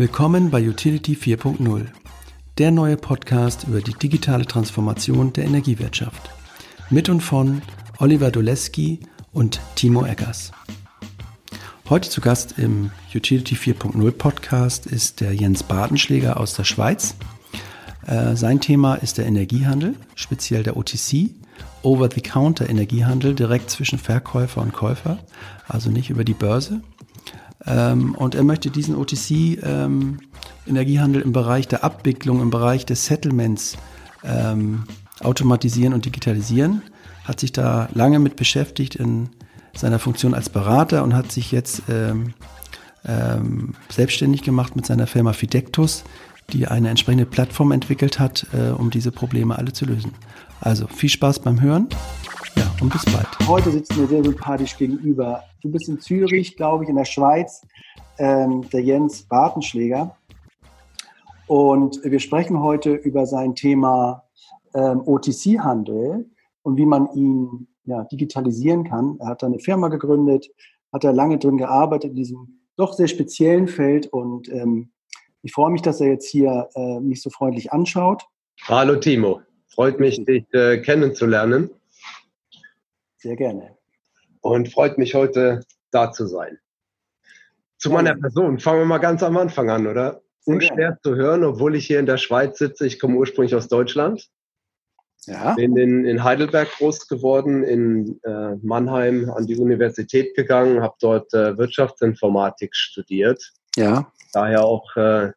Willkommen bei Utility 4.0, der neue Podcast über die digitale Transformation der Energiewirtschaft. Mit und von Oliver Doleski und Timo Eggers. Heute zu Gast im Utility 4.0 Podcast ist der Jens Bartenschläger aus der Schweiz. Äh, sein Thema ist der Energiehandel, speziell der OTC, Over-the-Counter Energiehandel direkt zwischen Verkäufer und Käufer, also nicht über die Börse. Ähm, und er möchte diesen OTC ähm, im Bereich der Abwicklung, im Bereich des Settlements ähm, automatisieren und digitalisieren. Hat sich da lange mit beschäftigt in seiner Funktion als Berater und hat sich jetzt ähm, ähm, selbstständig gemacht mit seiner Firma Fidectus, die eine entsprechende Plattform entwickelt hat, äh, um diese Probleme alle zu lösen. Also viel Spaß beim Hören. Ja, und bis bald. Heute sitzen wir sehr sympathisch gegenüber. Du bist in Zürich, glaube ich, in der Schweiz, ähm, der Jens Bartenschläger. Und wir sprechen heute über sein Thema ähm, OTC-Handel und wie man ihn ja, digitalisieren kann. Er hat da eine Firma gegründet, hat da lange drin gearbeitet in diesem doch sehr speziellen Feld und ähm, ich freue mich, dass er jetzt hier äh, mich so freundlich anschaut. Hallo Timo, freut mich, dich äh, kennenzulernen. Sehr gerne. Und freut mich heute da zu sein. Zu meiner Person, fangen wir mal ganz am Anfang an, oder? Sehr Unschwer gerne. zu hören, obwohl ich hier in der Schweiz sitze. Ich komme ursprünglich aus Deutschland. Ja. Bin in, in Heidelberg groß geworden, in äh, Mannheim an die Universität gegangen, habe dort äh, Wirtschaftsinformatik studiert. Ja. Daher auch äh,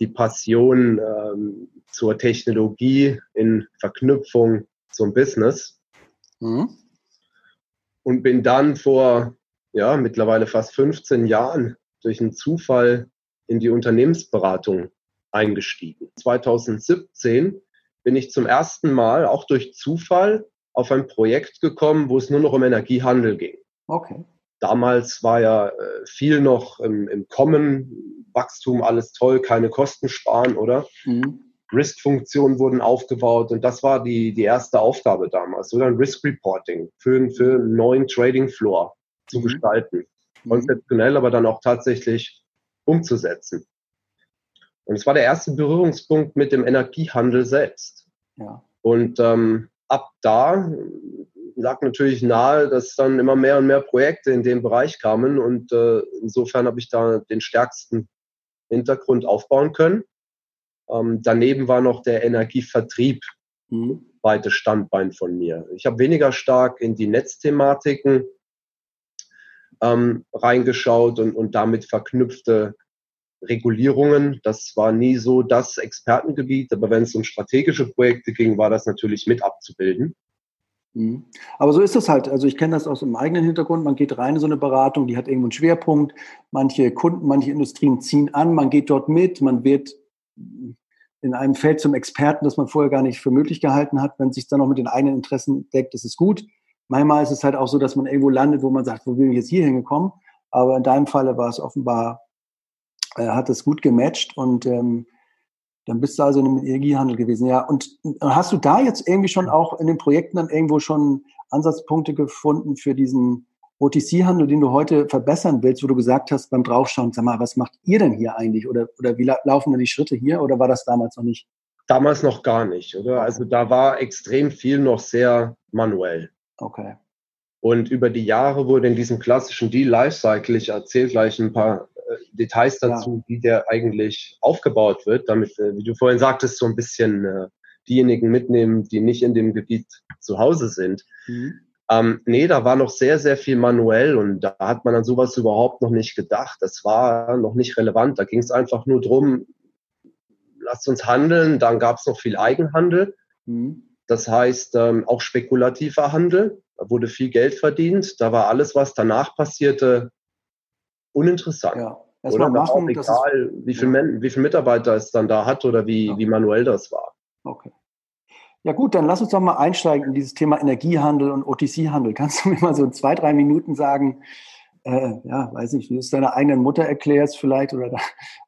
die Passion ähm, zur Technologie in Verknüpfung zum Business. Mhm. Und bin dann vor ja, mittlerweile fast 15 Jahren durch einen Zufall in die Unternehmensberatung eingestiegen. 2017 bin ich zum ersten Mal, auch durch Zufall, auf ein Projekt gekommen, wo es nur noch um Energiehandel ging. Okay. Damals war ja äh, viel noch im, im Kommen, Wachstum, alles toll, keine Kosten sparen, oder? Mhm. Risk-Funktionen wurden aufgebaut und das war die, die erste Aufgabe damals, oder ein Risk-Reporting für, für einen neuen Trading-Floor zu mhm. gestalten. Mhm. Konzeptionell, aber dann auch tatsächlich umzusetzen. Und es war der erste Berührungspunkt mit dem Energiehandel selbst. Ja. Und ähm, ab da lag natürlich nahe, dass dann immer mehr und mehr Projekte in dem Bereich kamen. Und äh, insofern habe ich da den stärksten Hintergrund aufbauen können. Ähm, daneben war noch der Energievertrieb mhm. weites Standbein von mir. Ich habe weniger stark in die Netzthematiken ähm, reingeschaut und, und damit verknüpfte Regulierungen. Das war nie so das Expertengebiet, aber wenn es um strategische Projekte ging, war das natürlich mit abzubilden. Mhm. Aber so ist es halt. Also ich kenne das aus dem eigenen Hintergrund. Man geht rein in so eine Beratung, die hat irgendwo einen Schwerpunkt. Manche Kunden, manche Industrien ziehen an, man geht dort mit, man wird in einem Feld zum Experten, das man vorher gar nicht für möglich gehalten hat. Wenn es sich dann noch mit den eigenen Interessen deckt, ist es gut. Manchmal ist es halt auch so, dass man irgendwo landet, wo man sagt, wo bin ich jetzt hier hingekommen? Aber in deinem Falle war es offenbar äh, hat es gut gematcht und ähm, dann bist du also im Energiehandel gewesen. Ja, und hast du da jetzt irgendwie schon auch in den Projekten dann irgendwo schon Ansatzpunkte gefunden für diesen OTC-Handel, den du heute verbessern willst, wo du gesagt hast beim Draufschauen, sag mal, was macht ihr denn hier eigentlich? Oder, oder wie laufen denn die Schritte hier? Oder war das damals noch nicht? Damals noch gar nicht, oder? Also da war extrem viel noch sehr manuell. Okay. Und über die Jahre wurde in diesem klassischen Deal Lifecycle, ich erzähle gleich ein paar äh, Details dazu, ja. wie der eigentlich aufgebaut wird, damit, äh, wie du vorhin sagtest, so ein bisschen äh, diejenigen mitnehmen, die nicht in dem Gebiet zu Hause sind. Mhm. Ähm, nee, da war noch sehr, sehr viel manuell und da hat man an sowas überhaupt noch nicht gedacht. Das war noch nicht relevant. Da ging es einfach nur drum, lasst uns handeln. Dann gab es noch viel Eigenhandel. Mhm. Das heißt, ähm, auch spekulativer Handel. Da wurde viel Geld verdient. Da war alles, was danach passierte, uninteressant. Ja. Oder machen, auch egal, ist, wie viel, ja. wie viel Mitarbeiter es dann da hat oder wie, ja. wie manuell das war. Okay. Ja gut, dann lass uns doch mal einsteigen in dieses Thema Energiehandel und OTC-Handel. Kannst du mir mal so zwei, drei Minuten sagen, äh, ja, weiß nicht, wie du es deiner eigenen Mutter erklärst vielleicht oder,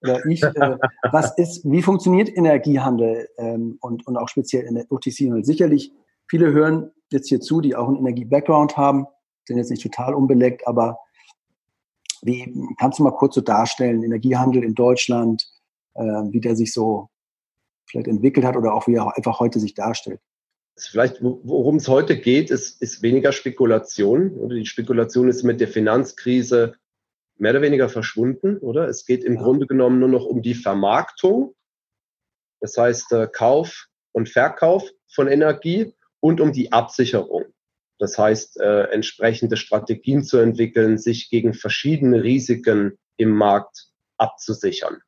oder ich, äh, was ist, wie funktioniert Energiehandel ähm, und, und auch speziell in der OTC-Handel? Sicherlich, viele hören jetzt hier zu, die auch einen Energie-Background haben, sind jetzt nicht total unbeleckt, aber Wie kannst du mal kurz so darstellen, Energiehandel in Deutschland, äh, wie der sich so vielleicht entwickelt hat oder auch wie er einfach heute sich darstellt? Vielleicht, worum es heute geht, ist, ist weniger Spekulation. Die Spekulation ist mit der Finanzkrise mehr oder weniger verschwunden, oder? Es geht im ja. Grunde genommen nur noch um die Vermarktung, das heißt äh, Kauf und Verkauf von Energie und um die Absicherung. Das heißt, äh, entsprechende Strategien zu entwickeln, sich gegen verschiedene Risiken im Markt abzusichern.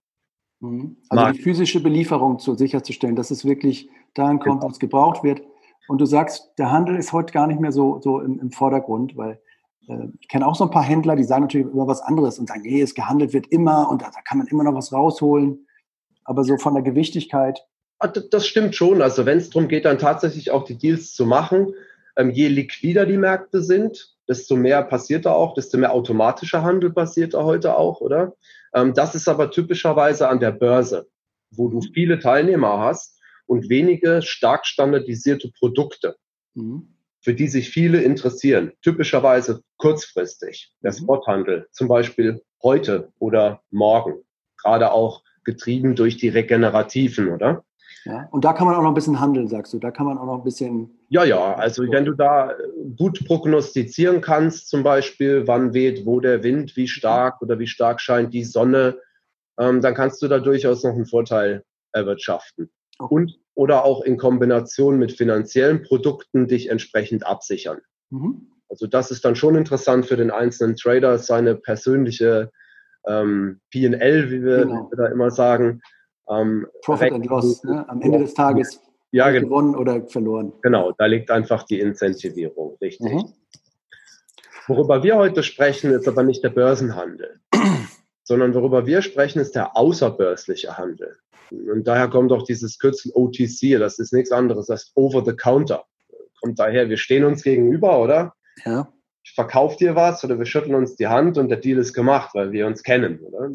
Mhm. Also Markt. die physische Belieferung zu sicherzustellen, dass es wirklich dahin kommt, genau. wo es gebraucht wird. Und du sagst, der Handel ist heute gar nicht mehr so, so im, im Vordergrund, weil äh, ich kenne auch so ein paar Händler, die sagen natürlich immer was anderes und sagen, nee, es gehandelt wird immer und da, da kann man immer noch was rausholen. Aber so von der Gewichtigkeit. Ah, das stimmt schon. Also wenn es darum geht, dann tatsächlich auch die Deals zu machen, ähm, je liquider die Märkte sind, desto mehr passiert da auch, desto mehr automatischer Handel passiert da heute auch, oder? Ähm, das ist aber typischerweise an der Börse, wo du viele Teilnehmer hast und wenige stark standardisierte Produkte, mhm. für die sich viele interessieren. Typischerweise kurzfristig. Der mhm. Spothandel, zum Beispiel heute oder morgen. Gerade auch getrieben durch die Regenerativen, oder? Ja, und da kann man auch noch ein bisschen handeln, sagst du. Da kann man auch noch ein bisschen. Ja, ja. Also wenn du da äh, gut prognostizieren kannst, zum Beispiel, wann weht, wo der Wind, wie stark oder wie stark scheint die Sonne, ähm, dann kannst du da durchaus noch einen Vorteil erwirtschaften. Okay. Und oder auch in Kombination mit finanziellen Produkten dich entsprechend absichern. Mhm. Also das ist dann schon interessant für den einzelnen Trader, seine persönliche ähm, PL, wie wir, genau. wie wir da immer sagen, ähm, Profit and Loss, ne? am Ende des Tages ja, genau. gewonnen oder verloren. Genau, da liegt einfach die Incentivierung, richtig. Mhm. Worüber wir heute sprechen, ist aber nicht der Börsenhandel, sondern worüber wir sprechen, ist der außerbörsliche Handel. Und daher kommt auch dieses Kürzel OTC, das ist nichts anderes als Over the Counter. Kommt daher, wir stehen uns gegenüber, oder? Ja. Ich verkaufe dir was oder wir schütteln uns die Hand und der Deal ist gemacht, weil wir uns kennen, oder?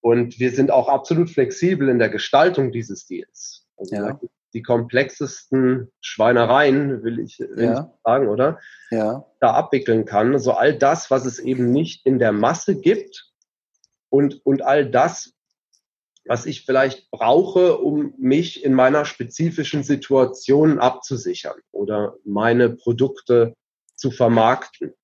Und wir sind auch absolut flexibel in der Gestaltung dieses Deals. Also ja. Die komplexesten Schweinereien, will ich, will ja. ich sagen, oder? Ja. Da abwickeln kann. Also all das, was es eben nicht in der Masse gibt und, und all das, was ich vielleicht brauche, um mich in meiner spezifischen Situation abzusichern oder meine Produkte zu vermarkten.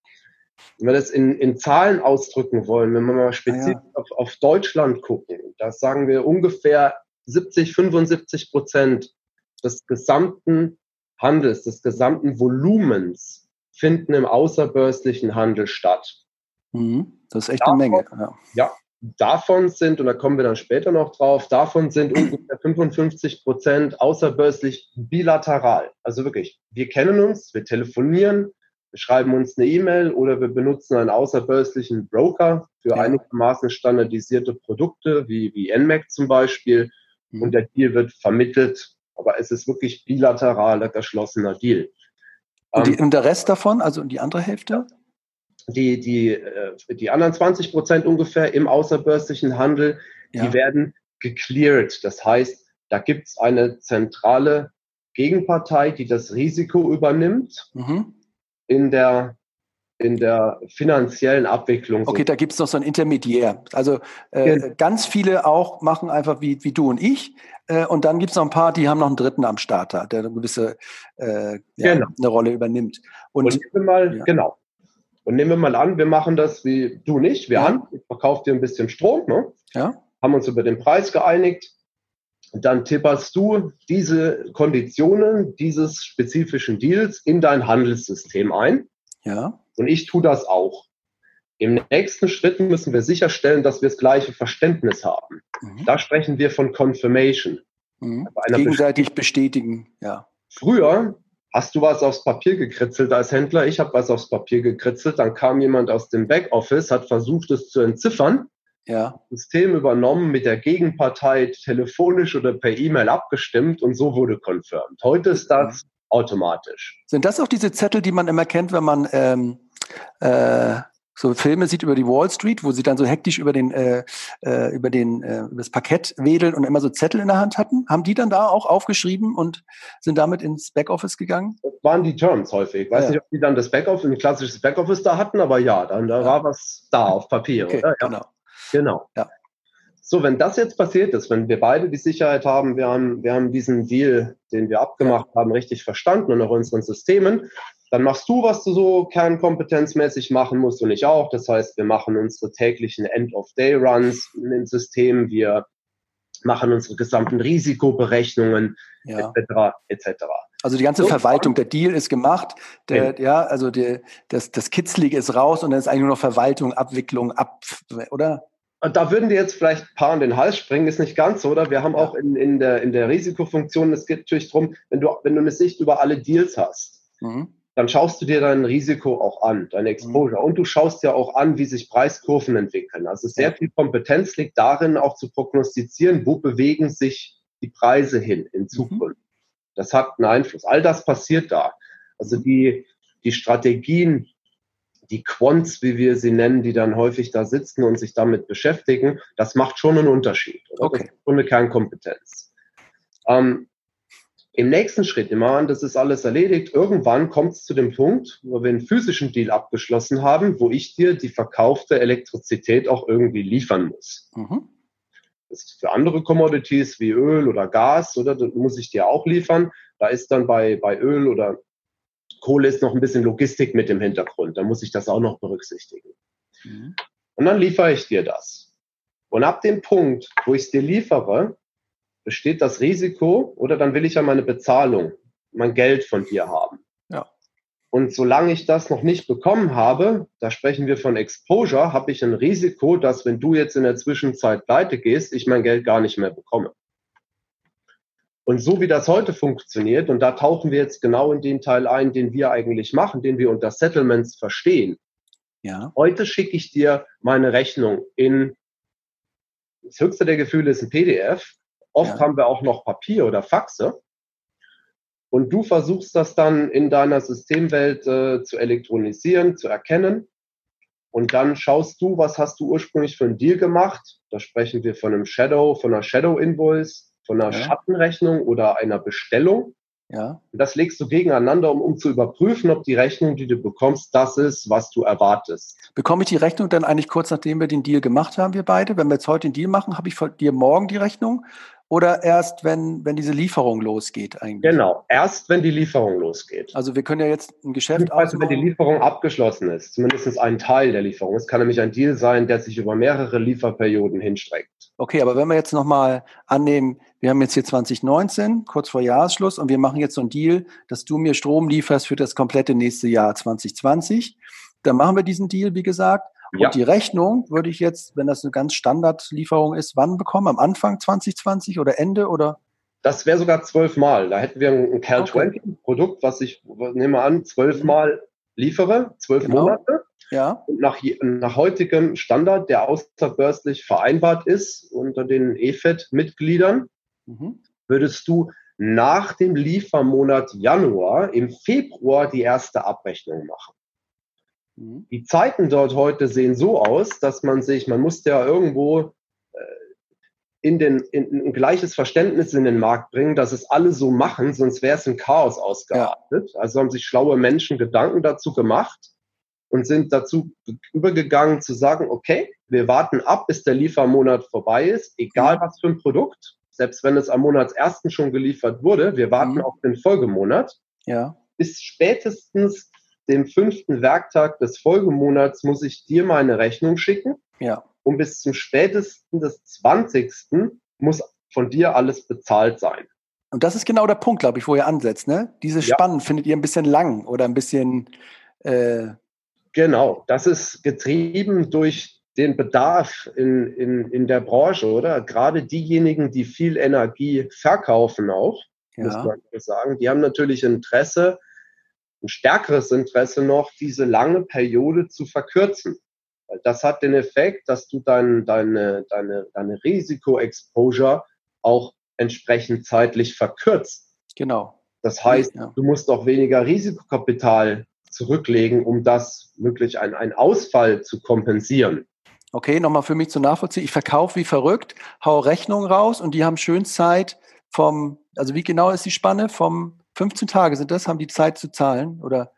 Wenn wir das in, in Zahlen ausdrücken wollen, wenn wir mal speziell ja. auf, auf Deutschland gucken, da sagen wir ungefähr 70, 75 Prozent des gesamten Handels, des gesamten Volumens finden im außerbörslichen Handel statt. Mhm. Das ist echt davon, eine Menge. Ja. ja, davon sind, und da kommen wir dann später noch drauf, davon sind ungefähr 55 Prozent außerbörslich bilateral. Also wirklich, wir kennen uns, wir telefonieren, wir schreiben uns eine E-Mail oder wir benutzen einen außerbörslichen Broker für ja. einigermaßen standardisierte Produkte, wie, wie NMAC zum Beispiel. Mhm. Und der Deal wird vermittelt, aber es ist wirklich bilateraler geschlossener Deal. Und, die, ähm, und der Rest davon, also die andere Hälfte? Die, die, äh, die anderen 20 Prozent ungefähr im außerbörslichen Handel, ja. die werden gecleared. Das heißt, da gibt es eine zentrale Gegenpartei, die das Risiko übernimmt. Mhm in der in der finanziellen Abwicklung. Okay, da gibt es noch so ein Intermediär. Also äh, ja. ganz viele auch machen einfach wie, wie du und ich. Äh, und dann gibt es noch ein paar, die haben noch einen Dritten am Starter, der eine gewisse äh, ja, genau. eine Rolle übernimmt. Und, und nehmen wir mal, ja. genau. Und nehmen wir mal an, wir machen das wie du nicht. Wir ja. ich verkaufe dir ein bisschen Strom, ne? ja. haben uns über den Preis geeinigt. Dann tipperst du diese Konditionen dieses spezifischen Deals in dein Handelssystem ein. Ja. Und ich tue das auch. Im nächsten Schritt müssen wir sicherstellen, dass wir das gleiche Verständnis haben. Mhm. Da sprechen wir von Confirmation. Mhm. Gegenseitig bestätigen, ja. Früher hast du was aufs Papier gekritzelt als Händler, ich habe was aufs Papier gekritzelt, dann kam jemand aus dem Backoffice, hat versucht, es zu entziffern ja. System übernommen, mit der Gegenpartei telefonisch oder per E-Mail abgestimmt und so wurde confirmed. Heute ist das automatisch. Sind das auch diese Zettel, die man immer kennt, wenn man ähm, äh, so Filme sieht über die Wall Street, wo sie dann so hektisch über den äh, äh, über den äh, über das Parkett wedeln und immer so Zettel in der Hand hatten. Haben die dann da auch aufgeschrieben und sind damit ins Backoffice gegangen? Das waren die Terms häufig. Ich weiß ja. nicht, ob die dann das Backoffice, ein klassisches Backoffice da hatten, aber ja, dann da ja. war was da auf Papier. Okay. Genau. Genau. Ja. So, wenn das jetzt passiert ist, wenn wir beide die Sicherheit haben, wir haben, wir haben diesen Deal, den wir abgemacht haben, richtig verstanden und auch unseren Systemen, dann machst du, was du so kernkompetenzmäßig machen musst und ich auch. Das heißt, wir machen unsere täglichen End-of-Day-Runs im System, wir machen unsere gesamten Risikoberechnungen ja. etc. etc. Also die ganze so, Verwaltung, der Deal ist gemacht, der, ja, also die, das, das Kitzlige ist raus und dann ist eigentlich nur noch Verwaltung, Abwicklung, ab, oder? Da würden die jetzt vielleicht ein paar an den Hals springen, ist nicht ganz so, oder? Wir haben auch in, in, der, in der Risikofunktion, es geht natürlich darum, wenn du, wenn du eine Sicht über alle Deals hast, mhm dann schaust du dir dein Risiko auch an, deine Exposure. Mhm. Und du schaust dir auch an, wie sich Preiskurven entwickeln. Also sehr viel Kompetenz liegt darin, auch zu prognostizieren, wo bewegen sich die Preise hin in mhm. Zukunft. Mhm. Das hat einen Einfluss. All das passiert da. Also die, die Strategien, die Quants, wie wir sie nennen, die dann häufig da sitzen und sich damit beschäftigen, das macht schon einen Unterschied. Oder? Okay. Das ist schon eine Kernkompetenz. Ähm, im nächsten Schritt, an, das ist alles erledigt. Irgendwann kommt es zu dem Punkt, wo wir einen physischen Deal abgeschlossen haben, wo ich dir die verkaufte Elektrizität auch irgendwie liefern muss. Mhm. Das ist für andere Commodities wie Öl oder Gas, oder das muss ich dir auch liefern. Da ist dann bei, bei Öl oder Kohle ist noch ein bisschen Logistik mit im Hintergrund. Da muss ich das auch noch berücksichtigen. Mhm. Und dann liefere ich dir das. Und ab dem Punkt, wo ich es dir liefere, besteht das Risiko oder dann will ich ja meine Bezahlung, mein Geld von dir haben. Ja. Und solange ich das noch nicht bekommen habe, da sprechen wir von Exposure, habe ich ein Risiko, dass wenn du jetzt in der Zwischenzeit pleite gehst, ich mein Geld gar nicht mehr bekomme. Und so wie das heute funktioniert, und da tauchen wir jetzt genau in den Teil ein, den wir eigentlich machen, den wir unter Settlements verstehen. Ja. Heute schicke ich dir meine Rechnung in, das höchste der Gefühle ist ein PDF, Oft ja. haben wir auch noch Papier oder Faxe. Und du versuchst das dann in deiner Systemwelt äh, zu elektronisieren, zu erkennen. Und dann schaust du, was hast du ursprünglich für einen Deal gemacht. Da sprechen wir von einem Shadow, von einer Shadow Invoice, von einer ja. Schattenrechnung oder einer Bestellung. Ja. Und das legst du gegeneinander, um, um zu überprüfen, ob die Rechnung, die du bekommst, das ist, was du erwartest. Bekomme ich die Rechnung dann eigentlich kurz nachdem wir den Deal gemacht haben, wir beide? Wenn wir jetzt heute den Deal machen, habe ich von dir morgen die Rechnung? Oder erst, wenn, wenn diese Lieferung losgeht eigentlich? Genau, erst wenn die Lieferung losgeht. Also wir können ja jetzt ein Geschäft Also wenn die Lieferung abgeschlossen ist, zumindest ein Teil der Lieferung. Es kann nämlich ein Deal sein, der sich über mehrere Lieferperioden hinstreckt. Okay, aber wenn wir jetzt nochmal annehmen, wir haben jetzt hier 2019, kurz vor Jahresschluss, und wir machen jetzt so einen Deal, dass du mir Strom lieferst für das komplette nächste Jahr 2020. Dann machen wir diesen Deal, wie gesagt. Ja. Und die Rechnung würde ich jetzt, wenn das eine ganz Standardlieferung ist, wann bekommen? Am Anfang 2020 oder Ende oder? Das wäre sogar zwölfmal. Da hätten wir ein Cal okay. 20 Produkt, was ich nehme an, zwölfmal liefere, zwölf genau. Monate. Ja. Und nach, nach heutigem Standard, der außerbörslich vereinbart ist unter den EFED-Mitgliedern, mhm. würdest du nach dem Liefermonat Januar im Februar die erste Abrechnung machen. Mhm. Die Zeiten dort heute sehen so aus, dass man sich, man muss ja irgendwo äh, in, den, in ein gleiches Verständnis in den Markt bringen, dass es alle so machen, sonst wäre es ein Chaos ausgeartet. Ja. Also haben sich schlaue Menschen Gedanken dazu gemacht und sind dazu übergegangen zu sagen, okay, wir warten ab, bis der Liefermonat vorbei ist, egal mhm. was für ein Produkt, selbst wenn es am Monatsersten schon geliefert wurde, wir warten mhm. auf den Folgemonat. Ja. Bis spätestens dem fünften Werktag des Folgemonats muss ich dir meine Rechnung schicken. Ja. Und bis zum spätesten des 20. muss von dir alles bezahlt sein. Und das ist genau der Punkt, glaube ich, wo ihr ansetzt. Ne? Diese Spannen ja. findet ihr ein bisschen lang oder ein bisschen. Äh genau, das ist getrieben durch den Bedarf in, in, in der Branche, oder? Gerade diejenigen, die viel Energie verkaufen auch, ja. muss man sagen, die haben natürlich Interesse, ein stärkeres Interesse noch, diese lange Periode zu verkürzen. Weil das hat den Effekt, dass du dein, deine, deine, deine Risiko-Exposure auch entsprechend zeitlich verkürzt. Genau. Das heißt, ja. du musst auch weniger Risikokapital zurücklegen, um das möglich ein, ein Ausfall zu kompensieren. Okay, nochmal für mich zu nachvollziehen. Ich verkaufe wie verrückt, hau Rechnungen raus und die haben schön Zeit vom, also wie genau ist die Spanne? Vom 15 Tage sind das, haben die Zeit zu zahlen? Oder?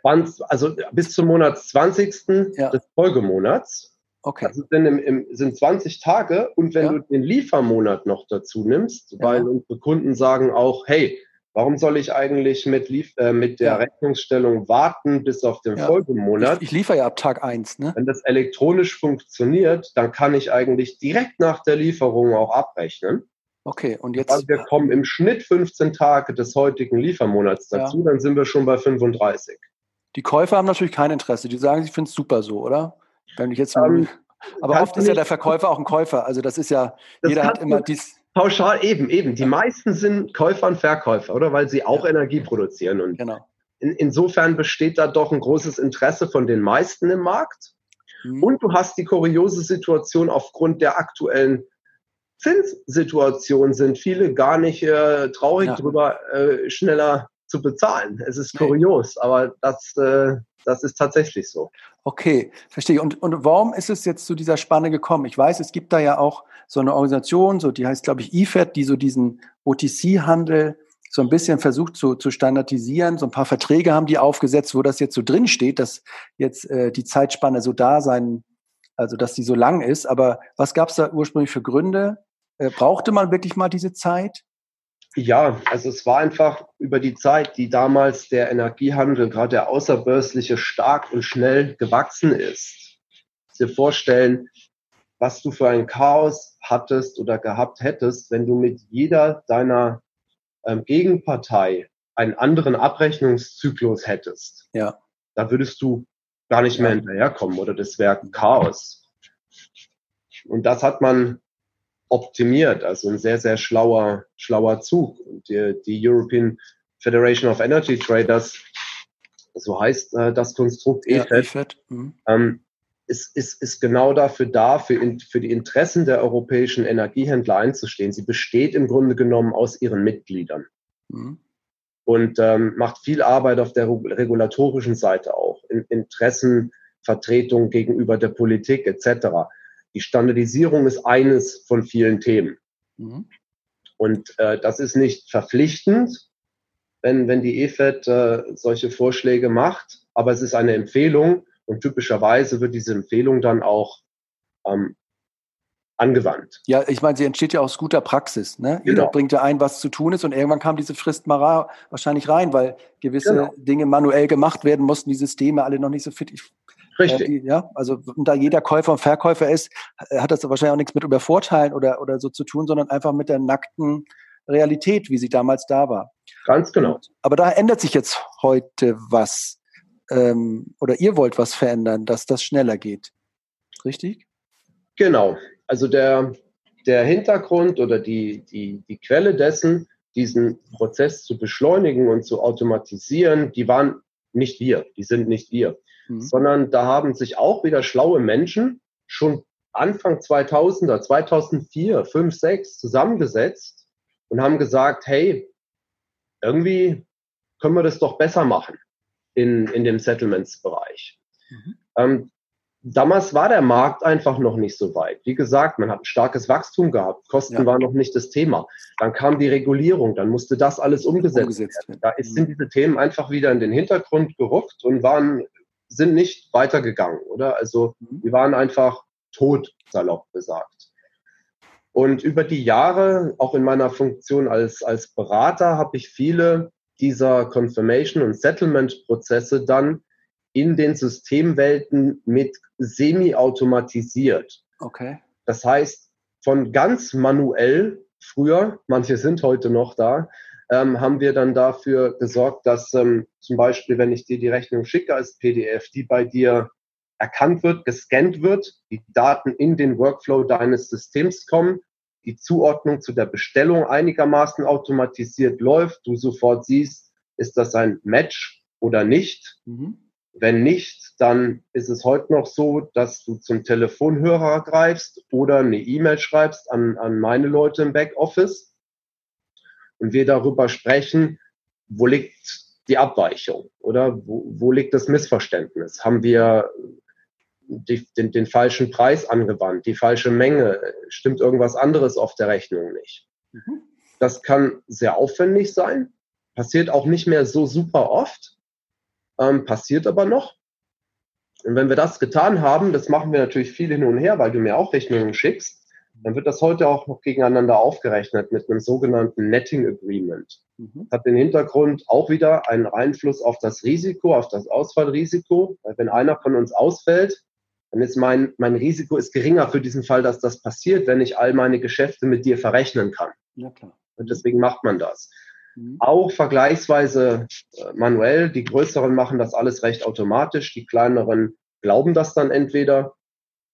Also bis zum Monat 20. Ja. des Folgemonats. Okay. Also sind, im, im, sind 20 Tage und wenn ja. du den Liefermonat noch dazu nimmst, ja. weil unsere Kunden sagen auch, hey, warum soll ich eigentlich mit, äh, mit der ja. Rechnungsstellung warten bis auf den Folgemonat? Ich, ich liefere ja ab Tag 1. Ne? Wenn das elektronisch funktioniert, dann kann ich eigentlich direkt nach der Lieferung auch abrechnen. Okay, und jetzt. Also wir kommen im Schnitt 15 Tage des heutigen Liefermonats dazu, dann sind wir schon bei 35. Die Käufer haben natürlich kein Interesse. Die sagen, sie finden es super so, oder? Wenn ich jetzt ähm, aber oft ist ja der Verkäufer auch ein Käufer. Also das ist ja, das jeder hat immer dies. Pauschal eben, eben. Die meisten sind Käufer und Verkäufer, oder? Weil sie auch ja. Energie produzieren. Und genau. in, insofern besteht da doch ein großes Interesse von den meisten im Markt. Mhm. Und du hast die kuriose Situation aufgrund der aktuellen Zinssituation sind viele gar nicht äh, traurig ja. drüber, äh, schneller zu bezahlen. Es ist kurios, aber das, äh, das ist tatsächlich so. Okay, verstehe. Und, und warum ist es jetzt zu dieser Spanne gekommen? Ich weiß, es gibt da ja auch so eine Organisation, so die heißt, glaube ich, IFED, die so diesen OTC-Handel so ein bisschen versucht zu, zu standardisieren. So ein paar Verträge haben die aufgesetzt, wo das jetzt so drin steht, dass jetzt äh, die Zeitspanne so da sein, also dass die so lang ist. Aber was gab es da ursprünglich für Gründe? Äh, brauchte man wirklich mal diese Zeit? Ja, also es war einfach über die Zeit, die damals der Energiehandel, gerade der außerbörsliche, stark und schnell gewachsen ist. Dir vorstellen, was du für ein Chaos hattest oder gehabt hättest, wenn du mit jeder deiner ähm, Gegenpartei einen anderen Abrechnungszyklus hättest. Ja. Da würdest du gar nicht mehr hinterherkommen oder das wäre Chaos. Und das hat man optimiert. Also ein sehr, sehr schlauer, schlauer Zug. Und die, die European Federation of Energy Traders, so heißt äh, das Konstrukt ja, EFED, EFED. Mhm. Ähm, ist, ist, ist genau dafür da, für, in, für die Interessen der europäischen Energiehändler einzustehen. Sie besteht im Grunde genommen aus ihren Mitgliedern. Mhm. Und ähm, macht viel Arbeit auf der regulatorischen Seite auch, in, Interessenvertretung gegenüber der Politik etc. Die Standardisierung ist eines von vielen Themen. Mhm. Und äh, das ist nicht verpflichtend, wenn, wenn die EFED äh, solche Vorschläge macht, aber es ist eine Empfehlung und typischerweise wird diese Empfehlung dann auch ähm, angewandt. Ja, ich meine, sie entsteht ja aus guter Praxis. Ne? Jeder genau. bringt ja ein, was zu tun ist und irgendwann kam diese Frist mal wahrscheinlich rein, weil gewisse genau. Dinge manuell gemacht werden mussten, die Systeme alle noch nicht so fit. Ich Richtig. Äh, ja, also da jeder Käufer und Verkäufer ist, äh, hat das wahrscheinlich auch nichts mit Übervorteilen oder, oder so zu tun, sondern einfach mit der nackten Realität, wie sie damals da war. Ganz genau. Und, aber da ändert sich jetzt heute was. Ähm, oder ihr wollt was verändern, dass das schneller geht. Richtig? Genau. Also der, der Hintergrund oder die, die, die Quelle dessen, diesen Prozess zu beschleunigen und zu automatisieren, die waren nicht wir, die sind nicht wir. Mhm. sondern da haben sich auch wieder schlaue Menschen schon Anfang 2000er, 2004, 5, 6 zusammengesetzt und haben gesagt, hey, irgendwie können wir das doch besser machen in, in dem Settlements-Bereich. Mhm. Ähm, damals war der Markt einfach noch nicht so weit. Wie gesagt, man hat ein starkes Wachstum gehabt, Kosten ja. waren noch nicht das Thema. Dann kam die Regulierung, dann musste das alles umgesetzt, umgesetzt werden. Da ist, mhm. sind diese Themen einfach wieder in den Hintergrund gerückt und waren sind nicht weitergegangen, oder? Also mhm. die waren einfach tot, salopp gesagt. Und über die Jahre, auch in meiner Funktion als, als Berater, habe ich viele dieser Confirmation- und Settlement-Prozesse dann in den Systemwelten mit semi-automatisiert. Okay. Das heißt, von ganz manuell früher, manche sind heute noch da, ähm, haben wir dann dafür gesorgt, dass ähm, zum Beispiel, wenn ich dir die Rechnung schicke als PDF, die bei dir erkannt wird, gescannt wird, die Daten in den Workflow deines Systems kommen, die Zuordnung zu der Bestellung einigermaßen automatisiert läuft, du sofort siehst, ist das ein Match oder nicht. Mhm. Wenn nicht, dann ist es heute noch so, dass du zum Telefonhörer greifst oder eine E-Mail schreibst an, an meine Leute im Backoffice und wir darüber sprechen, wo liegt die Abweichung? Oder wo, wo liegt das Missverständnis? Haben wir die, den, den falschen Preis angewandt, die falsche Menge? Stimmt irgendwas anderes auf der Rechnung nicht? Mhm. Das kann sehr aufwendig sein, passiert auch nicht mehr so super oft, ähm, passiert aber noch. Und wenn wir das getan haben, das machen wir natürlich viel hin und her, weil du mir auch Rechnungen schickst, dann wird das heute auch noch gegeneinander aufgerechnet mit einem sogenannten Netting Agreement. Mhm. Hat den Hintergrund auch wieder einen Einfluss auf das Risiko, auf das Ausfallrisiko. Weil wenn einer von uns ausfällt, dann ist mein, mein Risiko ist geringer für diesen Fall, dass das passiert, wenn ich all meine Geschäfte mit dir verrechnen kann. Ja, klar. Und deswegen macht man das. Mhm. Auch vergleichsweise äh, manuell. Die größeren machen das alles recht automatisch. Die kleineren glauben das dann entweder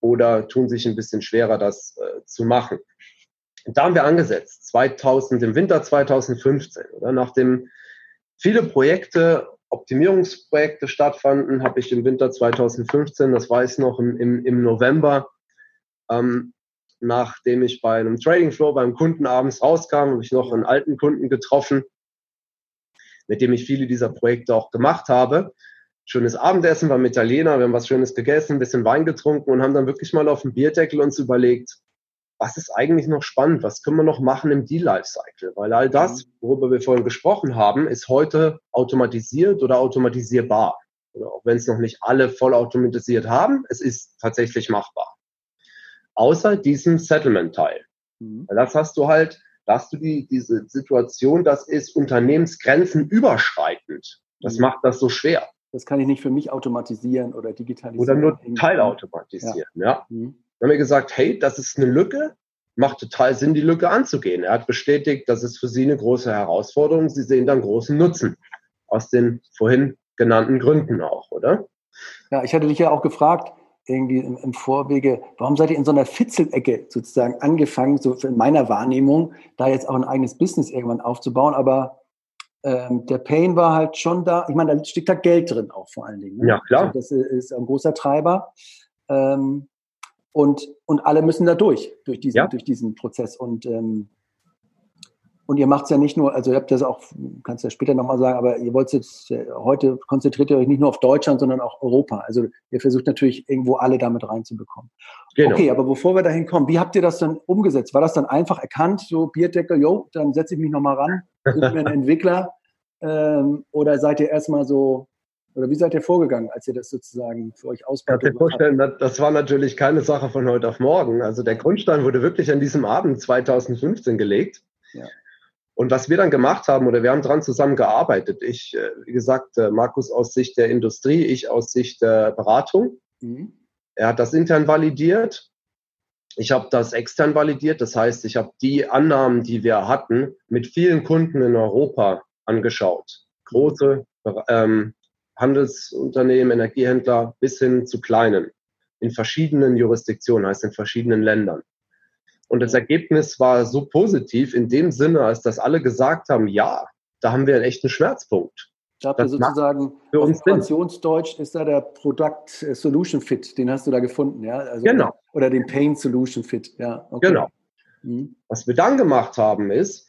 oder tun sich ein bisschen schwerer, das äh, zu machen. Und da haben wir angesetzt, 2000, im Winter 2015, oder? Nachdem viele Projekte, Optimierungsprojekte stattfanden, habe ich im Winter 2015, das weiß ich noch, im, im, im November, ähm, nachdem ich bei einem Trading Floor beim Kunden abends rauskam, habe ich noch einen alten Kunden getroffen, mit dem ich viele dieser Projekte auch gemacht habe. Schönes Abendessen beim Italiener, wir haben was Schönes gegessen, ein bisschen Wein getrunken und haben dann wirklich mal auf dem Bierdeckel uns überlegt, was ist eigentlich noch spannend, was können wir noch machen im Deal-Lifecycle? Weil all das, mhm. worüber wir vorhin gesprochen haben, ist heute automatisiert oder automatisierbar. Oder auch wenn es noch nicht alle voll automatisiert haben, es ist tatsächlich machbar außer diesem Settlement-Teil. Mhm. Das hast du halt, da hast du die, diese Situation, das ist Unternehmensgrenzen überschreitend. Das mhm. macht das so schwer. Das kann ich nicht für mich automatisieren oder digitalisieren. Oder nur teilautomatisieren, ja. ja. Mhm. Dann haben wir gesagt, hey, das ist eine Lücke, macht total Sinn, die Lücke anzugehen. Er hat bestätigt, das ist für Sie eine große Herausforderung. Sie sehen dann großen Nutzen aus den vorhin genannten Gründen auch, oder? Ja, ich hatte dich ja auch gefragt, irgendwie im, im, Vorwege, warum seid ihr in so einer Fitzelecke sozusagen angefangen, so in meiner Wahrnehmung, da jetzt auch ein eigenes Business irgendwann aufzubauen, aber ähm, der Pain war halt schon da. Ich meine, da steckt da Geld drin auch vor allen Dingen. Ne? Ja, klar. Also das ist ein großer Treiber. Ähm, und, und alle müssen da durch, durch diesen, ja. durch diesen Prozess. Und ähm, und ihr macht es ja nicht nur, also ihr habt das auch, kannst ja später nochmal sagen, aber ihr wollt jetzt, äh, heute konzentriert ihr euch nicht nur auf Deutschland, sondern auch Europa. Also ihr versucht natürlich irgendwo alle damit reinzubekommen. Genau. Okay, aber bevor wir dahin kommen, wie habt ihr das dann umgesetzt? War das dann einfach erkannt, so Bierdeckel, jo, dann setze ich mich nochmal ran, suche mir einen Entwickler? Ähm, oder seid ihr erstmal so, oder wie seid ihr vorgegangen, als ihr das sozusagen für euch ausbaut? Ich vorstellen, das war natürlich keine Sache von heute auf morgen. Also der Grundstein wurde wirklich an diesem Abend 2015 gelegt. Ja. Und was wir dann gemacht haben, oder wir haben dran zusammengearbeitet, ich, äh, wie gesagt, äh, Markus aus Sicht der Industrie, ich aus Sicht der Beratung. Mhm. Er hat das intern validiert. Ich habe das extern validiert. Das heißt, ich habe die Annahmen, die wir hatten, mit vielen Kunden in Europa angeschaut. Große ähm, Handelsunternehmen, Energiehändler bis hin zu kleinen. In verschiedenen Jurisdiktionen, heißt in verschiedenen Ländern. Und das Ergebnis war so positiv in dem Sinne, als dass alle gesagt haben, ja, da haben wir einen echten Schmerzpunkt. Da habt ihr sozusagen für uns Informationsdeutsch ist da der Product Solution Fit, den hast du da gefunden, ja? Also, genau. Oder den Pain Solution Fit, ja. Okay. Genau. Mhm. Was wir dann gemacht haben ist,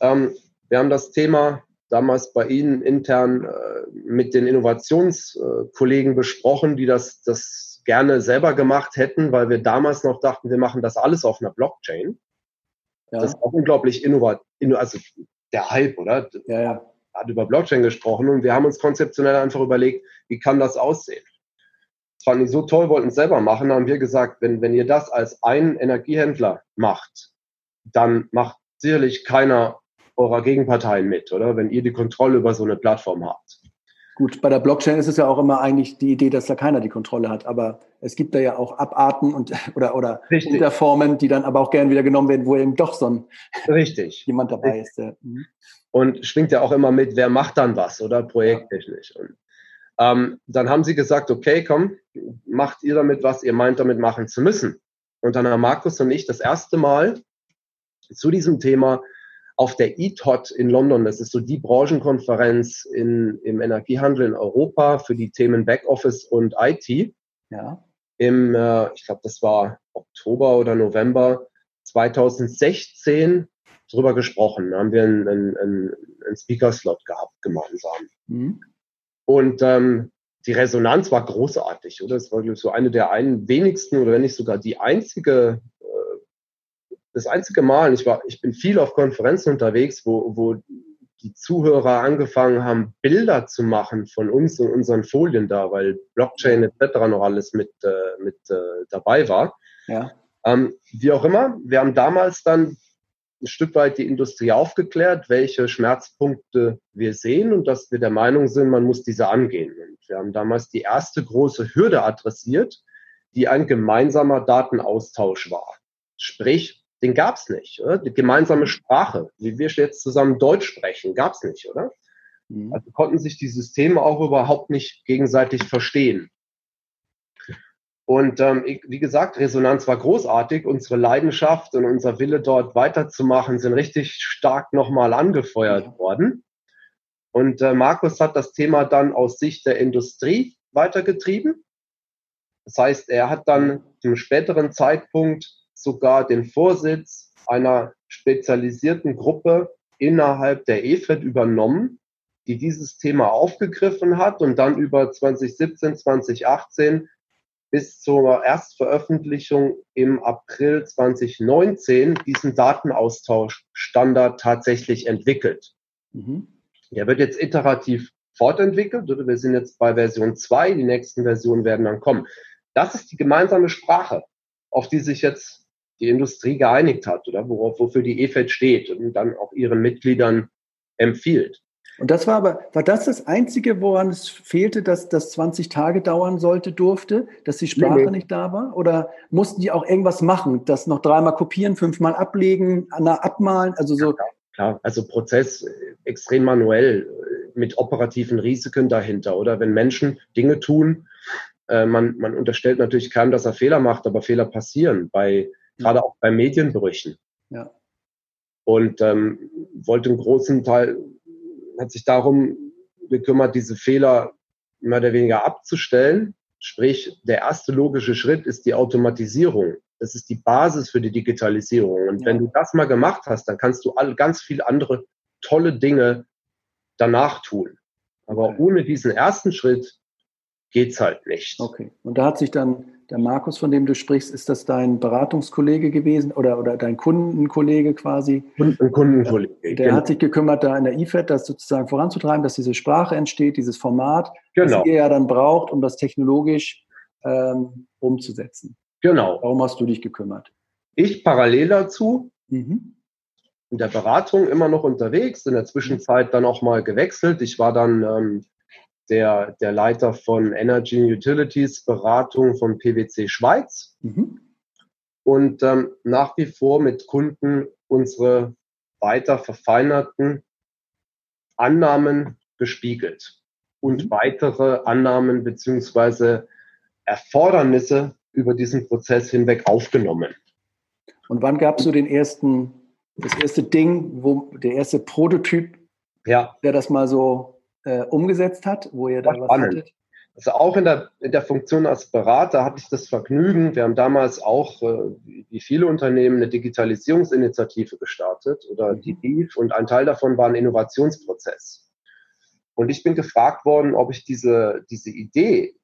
ähm, wir haben das Thema damals bei Ihnen intern äh, mit den Innovationskollegen besprochen, die das, das gerne selber gemacht hätten, weil wir damals noch dachten, wir machen das alles auf einer Blockchain. Ja. Das ist auch unglaublich innovativ, also der Hype, oder? Ja, ja. Hat über Blockchain gesprochen und wir haben uns konzeptionell einfach überlegt, wie kann das aussehen? Das fand ich so toll, wollten es selber machen, haben wir gesagt, wenn, wenn ihr das als ein Energiehändler macht, dann macht sicherlich keiner eurer Gegenparteien mit, oder? Wenn ihr die Kontrolle über so eine Plattform habt. Gut, bei der Blockchain ist es ja auch immer eigentlich die Idee, dass da keiner die Kontrolle hat. Aber es gibt da ja auch Abarten und oder oder Unterformen, die dann aber auch gern wieder genommen werden, wo eben doch so ein Richtig. jemand dabei Richtig. ist. Der, mhm. und schwingt ja auch immer mit, wer macht dann was oder projekttechnisch. Und ähm, dann haben sie gesagt, okay, komm, macht ihr damit, was ihr meint, damit machen zu müssen. Und dann haben Markus und ich das erste Mal zu diesem Thema auf der ETOT in London, das ist so die Branchenkonferenz in, im Energiehandel in Europa für die Themen Backoffice und IT. Ja. Im, äh, ich glaube, das war Oktober oder November 2016 drüber gesprochen. Da haben wir einen, einen, einen Speaker-Slot gehabt gemeinsam. Mhm. Und ähm, die Resonanz war großartig, oder? Es war glaube ich, so eine der einen wenigsten oder wenn nicht sogar die einzige, äh, das einzige Mal. Ich war, ich bin viel auf Konferenzen unterwegs, wo, wo die Zuhörer angefangen haben, Bilder zu machen von uns und unseren Folien da, weil Blockchain etc. noch alles mit, äh, mit äh, dabei war. Ja. Ähm, wie auch immer, wir haben damals dann ein Stück weit die Industrie aufgeklärt, welche Schmerzpunkte wir sehen und dass wir der Meinung sind, man muss diese angehen. Und wir haben damals die erste große Hürde adressiert, die ein gemeinsamer Datenaustausch war. Sprich, den gab es nicht. Oder? Die gemeinsame Sprache, wie wir jetzt zusammen Deutsch sprechen, gab es nicht, oder? Mhm. Also konnten sich die Systeme auch überhaupt nicht gegenseitig verstehen. Und ähm, wie gesagt, Resonanz war großartig. Unsere Leidenschaft und unser Wille dort weiterzumachen sind richtig stark nochmal angefeuert worden. Und äh, Markus hat das Thema dann aus Sicht der Industrie weitergetrieben. Das heißt, er hat dann zum späteren Zeitpunkt sogar den Vorsitz einer spezialisierten Gruppe innerhalb der EFED übernommen, die dieses Thema aufgegriffen hat und dann über 2017, 2018 bis zur Erstveröffentlichung im April 2019 diesen Datenaustauschstandard tatsächlich entwickelt. Mhm. Der wird jetzt iterativ fortentwickelt. Wir sind jetzt bei Version 2, die nächsten Versionen werden dann kommen. Das ist die gemeinsame Sprache, auf die sich jetzt die Industrie geeinigt hat oder worauf, wofür die EFED steht und dann auch ihren Mitgliedern empfiehlt. Und das war aber, war das das Einzige, woran es fehlte, dass das 20 Tage dauern sollte, durfte, dass die Sprache nee, nee. nicht da war? Oder mussten die auch irgendwas machen, das noch dreimal kopieren, fünfmal ablegen, abmalen? Also so. Ja, klar, also Prozess äh, extrem manuell äh, mit operativen Risiken dahinter. Oder wenn Menschen Dinge tun, äh, man, man unterstellt natürlich keinem, dass er Fehler macht, aber Fehler passieren, bei. Gerade auch bei Medienbrüchen. Ja. Und ähm, wollte einen großen Teil hat sich darum gekümmert, diese Fehler mehr oder weniger abzustellen. Sprich, der erste logische Schritt ist die Automatisierung. Das ist die Basis für die Digitalisierung. Und ja. wenn du das mal gemacht hast, dann kannst du all, ganz viele andere tolle Dinge danach tun. Aber ohne diesen ersten Schritt geht's halt nicht. Okay. Und da hat sich dann der Markus, von dem du sprichst, ist das dein Beratungskollege gewesen oder, oder dein Kundenkollege quasi? Ein Kundenkollege. Der genau. hat sich gekümmert, da in der IFED das sozusagen voranzutreiben, dass diese Sprache entsteht, dieses Format, genau. das ihr ja dann braucht, um das technologisch ähm, umzusetzen. Genau. Warum hast du dich gekümmert? Ich parallel dazu mhm. in der Beratung immer noch unterwegs, in der Zwischenzeit dann auch mal gewechselt. Ich war dann ähm, der, der Leiter von Energy Utilities Beratung von PwC Schweiz. Mhm. Und ähm, nach wie vor mit Kunden unsere weiter verfeinerten Annahmen gespiegelt und mhm. weitere Annahmen beziehungsweise Erfordernisse über diesen Prozess hinweg aufgenommen. Und wann gab es so den ersten, das erste Ding, wo der erste Prototyp, ja. der das mal so äh, umgesetzt hat, wo ihr da was spannend. hattet? Also auch in der, in der Funktion als Berater hatte ich das Vergnügen. Wir haben damals auch, äh, wie viele Unternehmen, eine Digitalisierungsinitiative gestartet oder die DIV und ein Teil davon war ein Innovationsprozess. Und ich bin gefragt worden, ob ich diese, diese Idee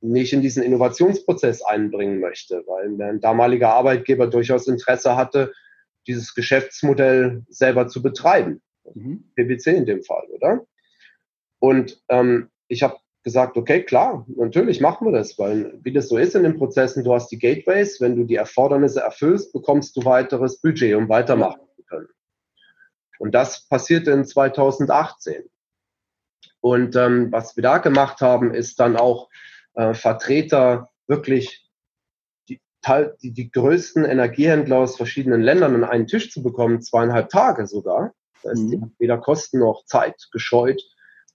nicht in diesen Innovationsprozess einbringen möchte, weil mein damaliger Arbeitgeber durchaus Interesse hatte, dieses Geschäftsmodell selber zu betreiben. Mhm. PwC in dem Fall, oder? Und ähm, ich habe gesagt, okay, klar, natürlich machen wir das, weil wie das so ist in den Prozessen, du hast die Gateways, wenn du die Erfordernisse erfüllst, bekommst du weiteres Budget, um weitermachen zu können. Und das passierte in 2018. Und ähm, was wir da gemacht haben, ist dann auch äh, Vertreter wirklich die, die, die größten Energiehändler aus verschiedenen Ländern an einen Tisch zu bekommen, zweieinhalb Tage sogar. Das heißt, mhm. weder Kosten noch Zeit gescheut,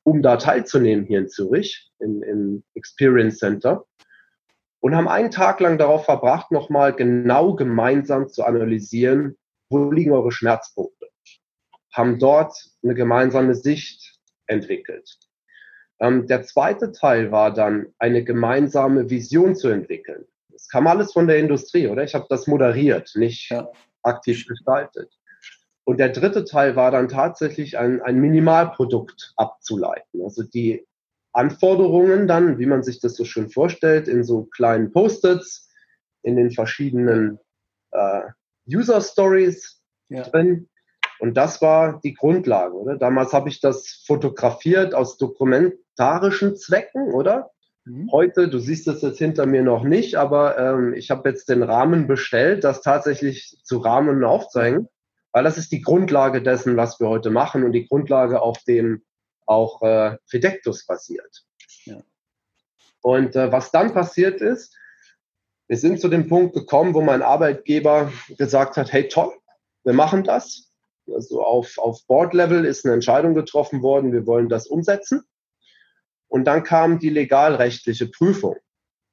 um da teilzunehmen hier in Zürich im, im Experience Center und haben einen Tag lang darauf verbracht, nochmal genau gemeinsam zu analysieren, wo liegen eure Schmerzpunkte. Haben dort eine gemeinsame Sicht entwickelt. Ähm, der zweite Teil war dann, eine gemeinsame Vision zu entwickeln. Das kam alles von der Industrie, oder? Ich habe das moderiert, nicht ja. aktiv gestaltet. Und der dritte Teil war dann tatsächlich ein, ein Minimalprodukt abzuleiten. Also die Anforderungen dann, wie man sich das so schön vorstellt, in so kleinen Post-its, in den verschiedenen äh, User Stories ja. drin. Und das war die Grundlage, oder? Damals habe ich das fotografiert aus dokumentarischen Zwecken, oder? Mhm. Heute, du siehst es jetzt hinter mir noch nicht, aber ähm, ich habe jetzt den Rahmen bestellt, das tatsächlich zu rahmen und aufzeigen, weil das ist die Grundlage dessen, was wir heute machen und die Grundlage, auf dem auch äh, Fidectus basiert. Ja. Und äh, was dann passiert ist, wir sind zu dem Punkt gekommen, wo mein Arbeitgeber gesagt hat, hey toll, wir machen das. Also auf, auf Board-Level ist eine Entscheidung getroffen worden, wir wollen das umsetzen. Und dann kam die legalrechtliche Prüfung.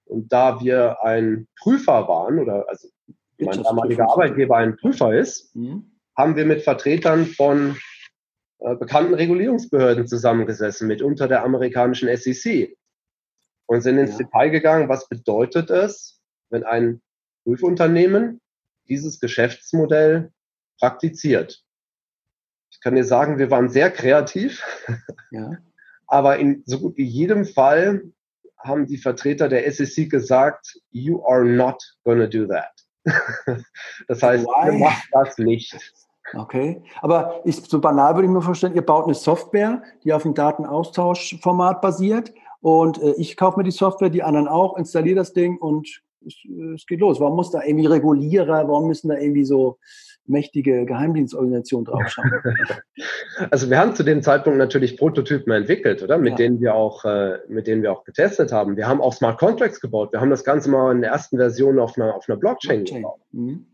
Und da wir ein Prüfer waren, oder also mein damaliger Arbeitgeber ein Prüfer ist, mhm. Haben wir mit Vertretern von äh, bekannten Regulierungsbehörden zusammengesessen, mitunter der amerikanischen SEC. Und sind ins ja. Detail gegangen, was bedeutet es, wenn ein Prüfunternehmen dieses Geschäftsmodell praktiziert. Ich kann dir sagen, wir waren sehr kreativ, ja. aber in so gut wie jedem Fall haben die Vertreter der SEC gesagt, you are not gonna do that. das heißt, Why? ihr macht das nicht. Okay, aber ich, so banal würde ich mir vorstellen, ihr baut eine Software, die auf dem Datenaustauschformat basiert und äh, ich kaufe mir die Software, die anderen auch, installiere das Ding und es, es, geht los. Warum muss da irgendwie Regulierer, warum müssen da irgendwie so mächtige Geheimdienstorganisationen draufschauen? Also wir haben zu dem Zeitpunkt natürlich Prototypen entwickelt, oder? Mit ja. denen wir auch, äh, mit denen wir auch getestet haben. Wir haben auch Smart Contracts gebaut. Wir haben das Ganze mal in der ersten Version auf einer, auf einer Blockchain, Blockchain. gebaut. Mhm.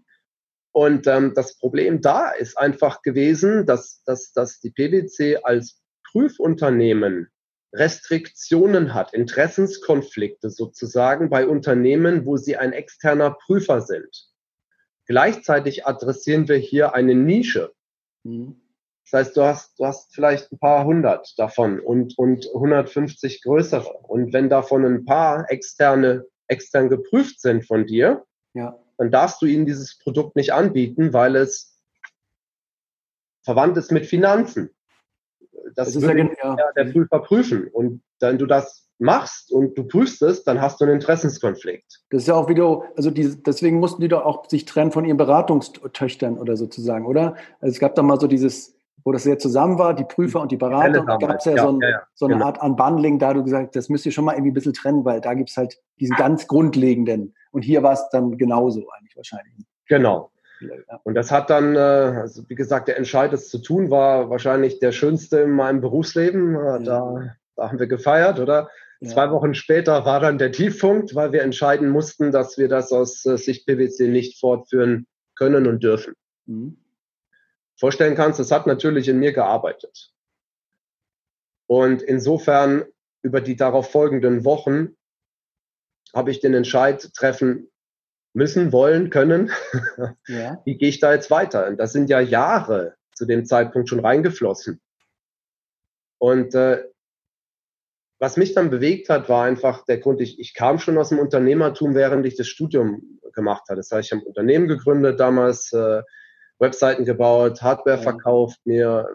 Und ähm, das Problem da ist einfach gewesen, dass, dass, dass die PwC als Prüfunternehmen Restriktionen hat, Interessenskonflikte sozusagen bei Unternehmen, wo sie ein externer Prüfer sind. Gleichzeitig adressieren wir hier eine Nische. Mhm. Das heißt, du hast, du hast vielleicht ein paar hundert davon und, und 150 größere. Und wenn davon ein paar externe, extern geprüft sind von dir, ja. Dann darfst du ihnen dieses Produkt nicht anbieten, weil es verwandt ist mit Finanzen. Das, das würde ja, ja der Prüfer prüfen. Und wenn du das machst und du prüfst es, dann hast du einen Interessenskonflikt. Das ist ja auch wieder, also die, deswegen mussten die doch auch sich trennen von ihren Beratungstöchtern oder sozusagen, oder? Also es gab da mal so dieses, wo das sehr zusammen war, die Prüfer und die Berater, da gab es ja, ja, so, ein, ja, so, eine genau. Art Unbundling, da du gesagt, das müsst ihr schon mal irgendwie ein bisschen trennen, weil da gibt es halt diesen ganz grundlegenden. Und hier war es dann genauso eigentlich wahrscheinlich. Genau. Und das hat dann, äh, also wie gesagt, der Entscheid, das zu tun, war wahrscheinlich der schönste in meinem Berufsleben. Äh, da, da haben wir gefeiert, oder? Ja. Zwei Wochen später war dann der Tiefpunkt, weil wir entscheiden mussten, dass wir das aus äh, Sicht PwC nicht fortführen können und dürfen. Mhm. Vorstellen kannst, es hat natürlich in mir gearbeitet. Und insofern über die darauf folgenden Wochen habe ich den Entscheid treffen müssen, wollen, können. Ja. Wie gehe ich da jetzt weiter? Und das sind ja Jahre zu dem Zeitpunkt schon reingeflossen. Und äh, was mich dann bewegt hat, war einfach der Grund, ich, ich kam schon aus dem Unternehmertum, während ich das Studium gemacht hatte. Das heißt, ich habe ein Unternehmen gegründet, damals äh, Webseiten gebaut, Hardware ja. verkauft, mir,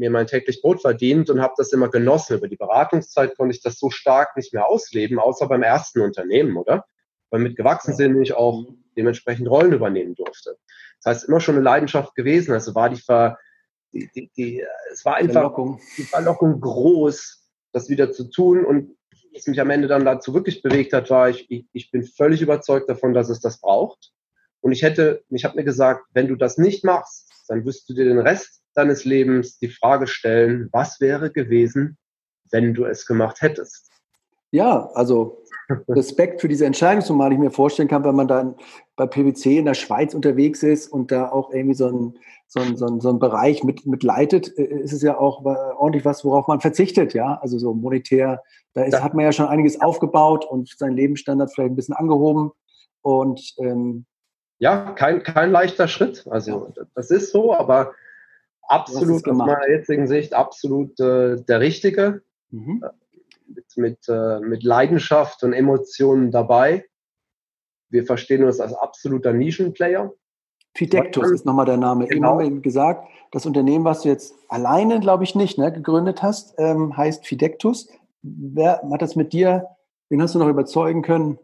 mir mein täglich Brot verdient und habe das immer genossen. Über die Beratungszeit konnte ich das so stark nicht mehr ausleben, außer beim ersten Unternehmen, oder? weil mit gewachsen sind ich auch dementsprechend Rollen übernehmen durfte. Das heißt, immer schon eine Leidenschaft gewesen. Also war die, Ver, die, die, die es war einfach Verlockung. die Verlockung groß, das wieder zu tun und was mich am Ende dann dazu wirklich bewegt hat, war, ich, ich, ich bin völlig überzeugt davon, dass es das braucht. Und ich hätte, ich habe mir gesagt, wenn du das nicht machst, dann wirst du dir den Rest deines Lebens die Frage stellen, was wäre gewesen, wenn du es gemacht hättest? Ja, also Respekt für diese Entscheidung, zumal ich mir vorstellen kann, wenn man dann bei PwC in der Schweiz unterwegs ist und da auch irgendwie so ein, so ein, so ein, so ein Bereich mit, mit leitet, äh, ist es ja auch ordentlich was, worauf man verzichtet, ja. Also so monetär, da ist, hat man ja schon einiges aufgebaut und seinen Lebensstandard vielleicht ein bisschen angehoben. Und ähm, ja, kein, kein leichter Schritt. Also das ist so, aber absolut aus meiner jetzigen Sicht absolut äh, der richtige. Mhm mit, mit, äh, mit Leidenschaft und Emotionen dabei. Wir verstehen uns als absoluter Nischenplayer. Fidectus ist nochmal der Name. Genau. Eben haben wir eben gesagt, das Unternehmen, was du jetzt alleine, glaube ich, nicht ne, gegründet hast, ähm, heißt Fidectus. Wer hat das mit dir, wen hast du noch überzeugen können,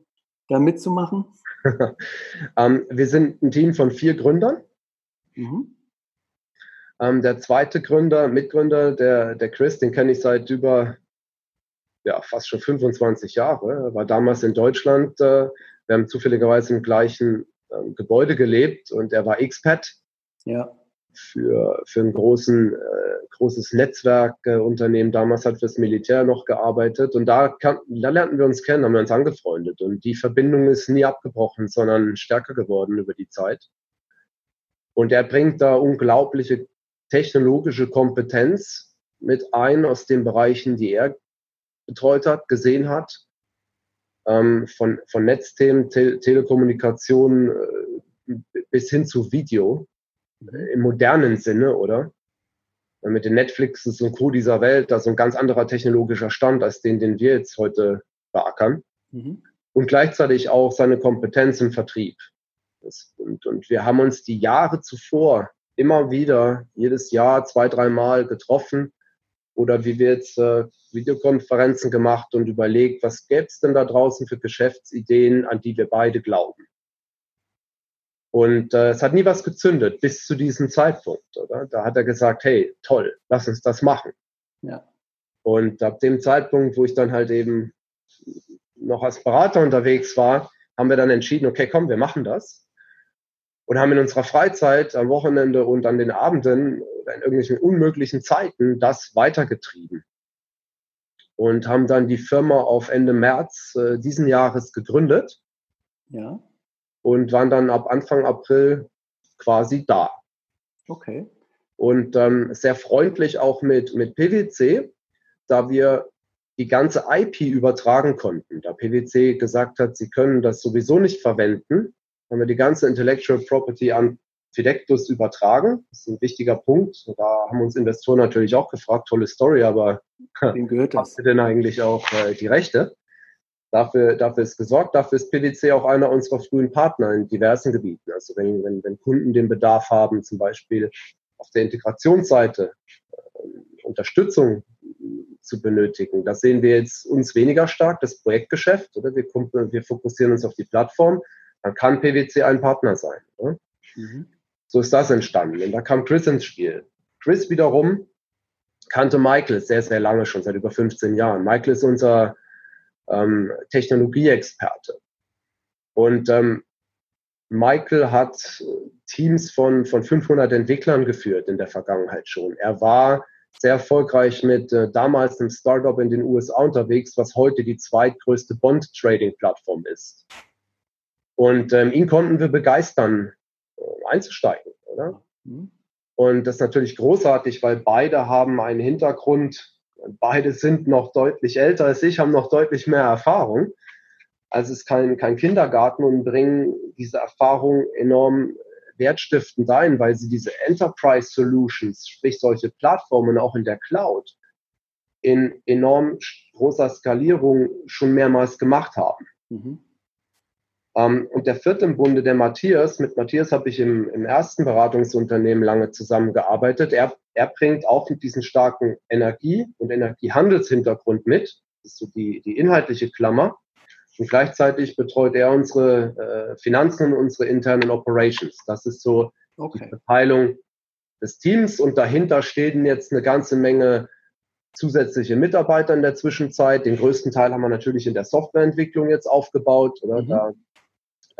da mitzumachen? ähm, wir sind ein Team von vier Gründern. Mhm. Ähm, der zweite Gründer, Mitgründer, der, der Chris, den kenne ich seit über ja, fast schon 25 Jahre. Er war damals in Deutschland. Äh, wir haben zufälligerweise im gleichen äh, Gebäude gelebt und er war Expat. Ja. Für, für ein großen, äh, großes Netzwerkunternehmen. Damals hat fürs Militär noch gearbeitet und da, kam, da lernten wir uns kennen, haben wir uns angefreundet und die Verbindung ist nie abgebrochen, sondern stärker geworden über die Zeit. Und er bringt da unglaubliche technologische Kompetenz mit ein aus den Bereichen, die er betreut hat, gesehen hat, ähm, von, von Netzthemen, Te Telekommunikation äh, bis hin zu Video äh, im modernen Sinne, oder? Mit den Netflixes und Co. dieser Welt, das ist ein ganz anderer technologischer Stand als den, den wir jetzt heute beackern. Mhm. Und gleichzeitig auch seine Kompetenz im Vertrieb. Das, und, und wir haben uns die Jahre zuvor immer wieder, jedes Jahr zwei, dreimal getroffen oder wie wir jetzt äh, Videokonferenzen gemacht und überlegt, was gäbe es denn da draußen für Geschäftsideen, an die wir beide glauben. Und äh, es hat nie was gezündet bis zu diesem Zeitpunkt, oder? Da hat er gesagt, hey, toll, lass uns das machen. Ja. Und ab dem Zeitpunkt, wo ich dann halt eben noch als Berater unterwegs war, haben wir dann entschieden, okay, komm, wir machen das und haben in unserer Freizeit am Wochenende und an den Abenden oder in irgendwelchen unmöglichen Zeiten das weitergetrieben. Und haben dann die Firma auf Ende März äh, diesen Jahres gegründet. Ja. Und waren dann ab Anfang April quasi da. Okay. Und ähm, sehr freundlich auch mit, mit PwC, da wir die ganze IP übertragen konnten. Da PwC gesagt hat, sie können das sowieso nicht verwenden, haben wir die ganze Intellectual Property an Fidectus übertragen. Das ist ein wichtiger Punkt. Da haben uns Investoren natürlich auch gefragt, tolle Story, aber wem gehört das? Habt ihr denn eigentlich auch äh, die Rechte? Dafür, dafür ist gesorgt. Dafür ist PwC auch einer unserer frühen Partner in diversen Gebieten. Also wenn, wenn, wenn Kunden den Bedarf haben, zum Beispiel auf der Integrationsseite äh, Unterstützung zu benötigen. Das sehen wir jetzt uns weniger stark, das Projektgeschäft. Oder? Wir, wir fokussieren uns auf die Plattform dann kann PwC ein Partner sein. Ne? Mhm. So ist das entstanden. Und da kam Chris ins Spiel. Chris wiederum kannte Michael sehr, sehr lange, schon seit über 15 Jahren. Michael ist unser ähm, Technologieexperte. Und ähm, Michael hat Teams von, von 500 Entwicklern geführt in der Vergangenheit schon. Er war sehr erfolgreich mit äh, damals einem Startup in den USA unterwegs, was heute die zweitgrößte Bond-Trading-Plattform ist. Und ähm, ihn konnten wir begeistern, äh, einzusteigen, oder? Mhm. Und das ist natürlich großartig, weil beide haben einen Hintergrund, beide sind noch deutlich älter als ich, haben noch deutlich mehr Erfahrung. Also es ist kein, kein Kindergarten und bringen diese Erfahrung enorm wertstiftend ein, weil sie diese Enterprise Solutions, sprich solche Plattformen auch in der Cloud, in enorm großer Skalierung schon mehrmals gemacht haben. Mhm. Ähm, und der vierte im Bunde, der Matthias, mit Matthias habe ich im, im ersten Beratungsunternehmen lange zusammengearbeitet. Er, er bringt auch mit diesem starken Energie- und Energiehandelshintergrund mit. Das ist so die, die inhaltliche Klammer. Und gleichzeitig betreut er unsere äh, Finanzen und unsere internen Operations. Das ist so okay. die Verteilung des Teams. Und dahinter stehen jetzt eine ganze Menge zusätzliche Mitarbeiter in der Zwischenzeit. Den größten Teil haben wir natürlich in der Softwareentwicklung jetzt aufgebaut. Oder? Mhm. Da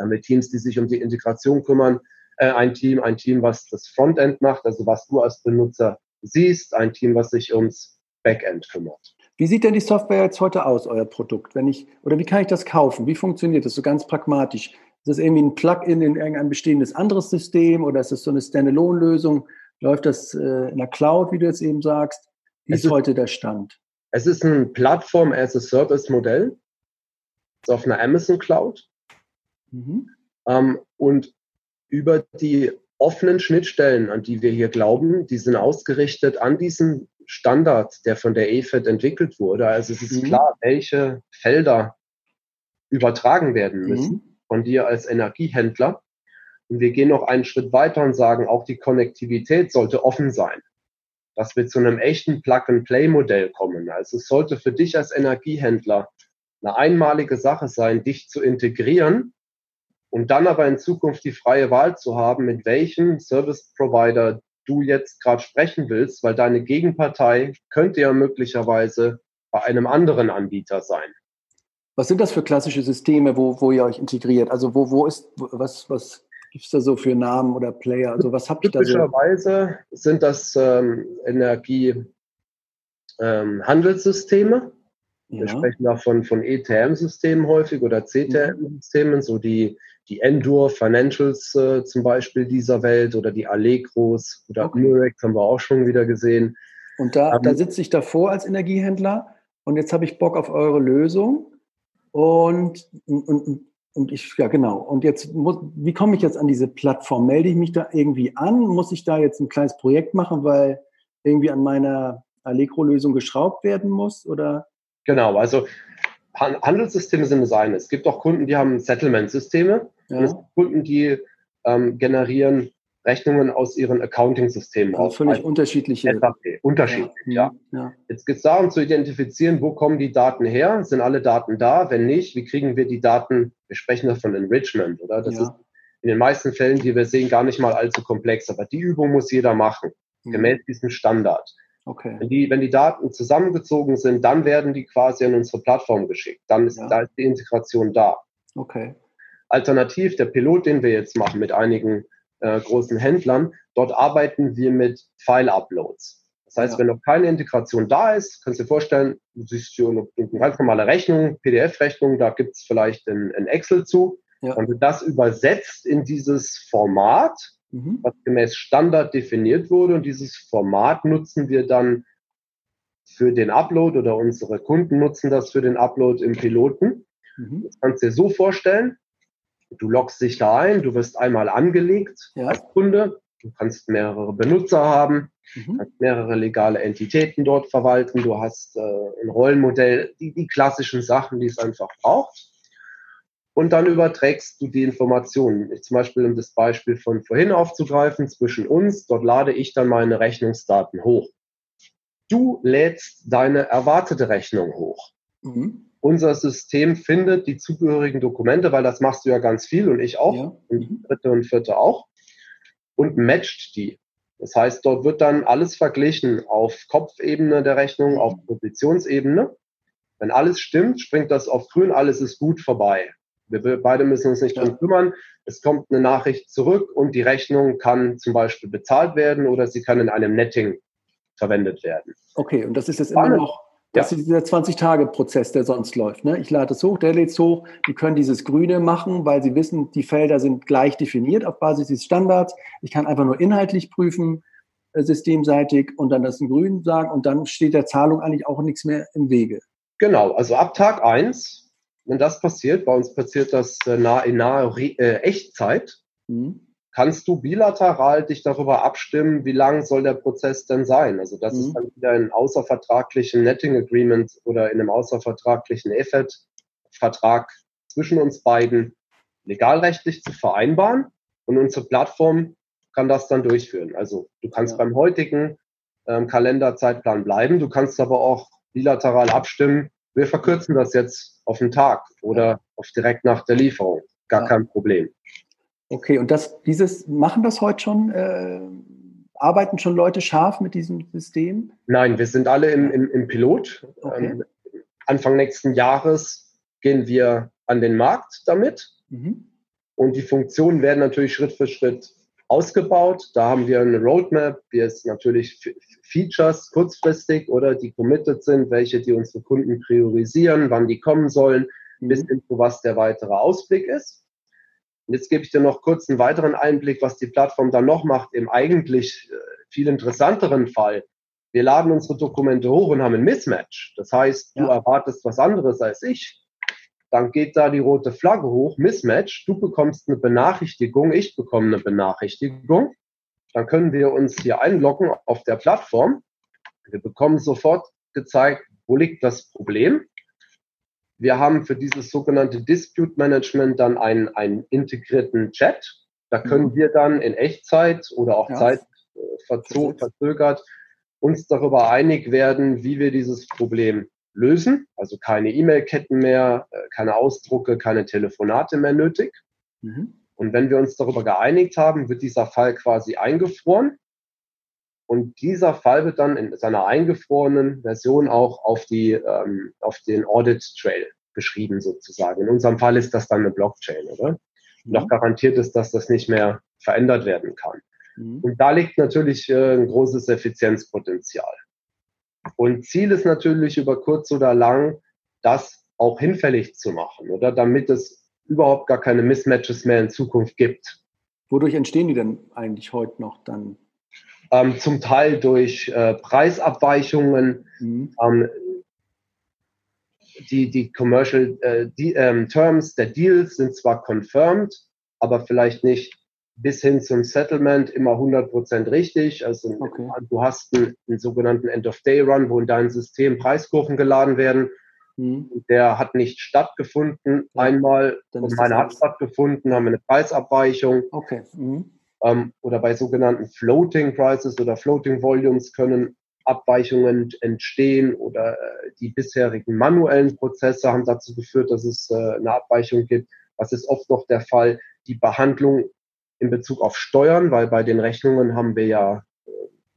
mit Teams, die sich um die Integration kümmern. Äh, ein Team, ein Team, was das Frontend macht, also was du als Benutzer siehst, ein Team, was sich ums Backend kümmert. Wie sieht denn die Software jetzt heute aus, euer Produkt? Wenn ich, oder wie kann ich das kaufen? Wie funktioniert das so ganz pragmatisch? Ist das irgendwie ein Plugin in irgendein bestehendes anderes System oder ist das so eine Standalone-Lösung? Läuft das äh, in der Cloud, wie du jetzt eben sagst? Wie ist, ist heute der Stand? Es ist ein Plattform-as-a-Service-Modell. Ist auf einer Amazon Cloud. Mhm. Ähm, und über die offenen Schnittstellen, an die wir hier glauben, die sind ausgerichtet an diesen Standard, der von der EFED entwickelt wurde. Also es ist mhm. klar, welche Felder übertragen werden mhm. müssen mhm. von dir als Energiehändler. Und wir gehen noch einen Schritt weiter und sagen, auch die Konnektivität sollte offen sein. Dass wir zu einem echten Plug-and-Play-Modell kommen. Also es sollte für dich als Energiehändler eine einmalige Sache sein, dich zu integrieren und dann aber in Zukunft die freie Wahl zu haben, mit welchem Service Provider du jetzt gerade sprechen willst, weil deine Gegenpartei könnte ja möglicherweise bei einem anderen Anbieter sein. Was sind das für klassische Systeme, wo, wo ihr euch integriert? Also wo, wo ist, was, was gibt es da so für Namen oder Player? Also was habt ihr da so? Typischerweise sind das ähm, Energiehandelssysteme. Ähm, ja. Wir sprechen da von, von ETM-Systemen häufig oder CTM-Systemen, so die, die Endure Financials äh, zum Beispiel dieser Welt oder die Allegros oder okay. Murex haben wir auch schon wieder gesehen. Und da, um, da sitze ich davor als Energiehändler und jetzt habe ich Bock auf eure Lösung und, und, und ich, ja genau, und jetzt muss, wie komme ich jetzt an diese Plattform? Melde ich mich da irgendwie an? Muss ich da jetzt ein kleines Projekt machen, weil irgendwie an meiner Allegro-Lösung geschraubt werden muss oder? Genau, also Handelssysteme sind das eine. Es gibt auch Kunden, die haben Settlement-Systeme. Ja. es gibt Kunden, die ähm, generieren Rechnungen aus ihren Accounting-Systemen. Also völlig unterschiedliche. SAP. Unterschiedlich, ja. ja. ja. Jetzt geht es darum zu identifizieren, wo kommen die Daten her? Sind alle Daten da? Wenn nicht, wie kriegen wir die Daten? Wir sprechen da von Enrichment, oder? Das ja. ist in den meisten Fällen, die wir sehen, gar nicht mal allzu komplex. Aber die Übung muss jeder machen, mhm. gemäß diesem Standard. Okay. Wenn die, wenn die Daten zusammengezogen sind, dann werden die quasi an unsere Plattform geschickt. Dann ist, ja. da ist die Integration da. Okay. Alternativ, der Pilot, den wir jetzt machen mit einigen äh, großen Händlern, dort arbeiten wir mit File-Uploads. Das heißt, ja. wenn noch keine Integration da ist, kannst du dir vorstellen, du siehst hier eine, eine ganz normale Rechnung, PDF-Rechnung, da gibt es vielleicht ein, ein Excel zu. Ja. Und du das übersetzt in dieses Format, mhm. was gemäß Standard definiert wurde. Und dieses Format nutzen wir dann für den Upload oder unsere Kunden nutzen das für den Upload im Piloten. Mhm. Das kannst du dir so vorstellen. Du loggst dich da ein, du wirst einmal angelegt ja. als Kunde. Du kannst mehrere Benutzer haben, mhm. kannst mehrere legale Entitäten dort verwalten. Du hast äh, ein Rollenmodell, die, die klassischen Sachen, die es einfach braucht und dann überträgst du die Informationen. Ich, zum Beispiel, um das Beispiel von vorhin aufzugreifen, zwischen uns, dort lade ich dann meine Rechnungsdaten hoch. Du lädst deine erwartete Rechnung hoch. Mhm. Unser System findet die zugehörigen Dokumente, weil das machst du ja ganz viel und ich auch, ja. und mhm. dritte und vierte auch, und matcht die. Das heißt, dort wird dann alles verglichen auf Kopfebene der Rechnung, auf Positionsebene. Wenn alles stimmt, springt das auf grün, alles ist gut vorbei. Wir beide müssen uns nicht drum kümmern. Es kommt eine Nachricht zurück und die Rechnung kann zum Beispiel bezahlt werden oder sie kann in einem Netting verwendet werden. Okay, und das ist jetzt immer noch, das ist dieser 20-Tage-Prozess, der sonst läuft. Ne? Ich lade es hoch, der lädt es hoch. Die können dieses Grüne machen, weil sie wissen, die Felder sind gleich definiert auf Basis des Standards. Ich kann einfach nur inhaltlich prüfen, äh, systemseitig, und dann das in Grün sagen und dann steht der Zahlung eigentlich auch nichts mehr im Wege. Genau, also ab Tag 1 wenn das passiert, bei uns passiert das äh, in naher äh, Echtzeit, mhm. kannst du bilateral dich darüber abstimmen, wie lang soll der Prozess denn sein. Also das mhm. ist dann wieder in außervertraglichen Netting Agreement oder in einem außervertraglichen EFET-Vertrag zwischen uns beiden legalrechtlich zu vereinbaren und unsere Plattform kann das dann durchführen. Also du kannst ja. beim heutigen ähm, Kalenderzeitplan bleiben, du kannst aber auch bilateral abstimmen, wir verkürzen das jetzt auf einen Tag oder auf direkt nach der Lieferung. Gar ja. kein Problem. Okay, und das, dieses, machen das heute schon? Äh, arbeiten schon Leute scharf mit diesem System? Nein, wir sind alle im, im, im Pilot. Okay. Ähm, Anfang nächsten Jahres gehen wir an den Markt damit. Mhm. Und die Funktionen werden natürlich Schritt für Schritt ausgebaut. Da haben wir eine Roadmap, wie es natürlich Features kurzfristig oder die committed sind, welche die unsere Kunden priorisieren, wann die kommen sollen, mhm. bis hin zu was der weitere Ausblick ist. Und jetzt gebe ich dir noch kurz einen weiteren Einblick, was die Plattform dann noch macht, im eigentlich äh, viel interessanteren Fall. Wir laden unsere Dokumente hoch und haben ein Mismatch. Das heißt, ja. du erwartest was anderes als ich dann geht da die rote Flagge hoch, Mismatch, du bekommst eine Benachrichtigung, ich bekomme eine Benachrichtigung. Dann können wir uns hier einloggen auf der Plattform. Wir bekommen sofort gezeigt, wo liegt das Problem. Wir haben für dieses sogenannte Dispute Management dann einen, einen integrierten Chat. Da können mhm. wir dann in Echtzeit oder auch ja. Zeit äh, verzögert uns darüber einig werden, wie wir dieses Problem lösen. Also keine E-Mail-Ketten mehr, äh, keine Ausdrucke, keine Telefonate mehr nötig. Mhm. Und wenn wir uns darüber geeinigt haben, wird dieser Fall quasi eingefroren. Und dieser Fall wird dann in seiner eingefrorenen Version auch auf, die, ähm, auf den Audit Trail geschrieben sozusagen. In unserem Fall ist das dann eine Blockchain, oder? noch mhm. garantiert ist, dass das nicht mehr verändert werden kann. Mhm. Und da liegt natürlich äh, ein großes Effizienzpotenzial. Und Ziel ist natürlich über kurz oder lang, das auch hinfällig zu machen, oder damit es überhaupt gar keine Mismatches mehr in Zukunft gibt. Wodurch entstehen die denn eigentlich heute noch dann? Ähm, zum Teil durch äh, Preisabweichungen. Mhm. Ähm, die, die Commercial äh, die, ähm, Terms der Deals sind zwar confirmed, aber vielleicht nicht bis hin zum Settlement immer 100% richtig. Also okay. du hast einen, einen sogenannten End-of-Day-Run, wo in dein System Preiskurven geladen werden. Mhm. Der hat nicht stattgefunden ja. einmal und meine hat stattgefunden, haben wir eine Preisabweichung. Okay. Mhm. Ähm, oder bei sogenannten Floating Prices oder Floating Volumes können Abweichungen entstehen oder äh, die bisherigen manuellen Prozesse haben dazu geführt, dass es äh, eine Abweichung gibt. Was ist oft noch der Fall? Die Behandlung in Bezug auf Steuern, weil bei den Rechnungen haben wir ja äh,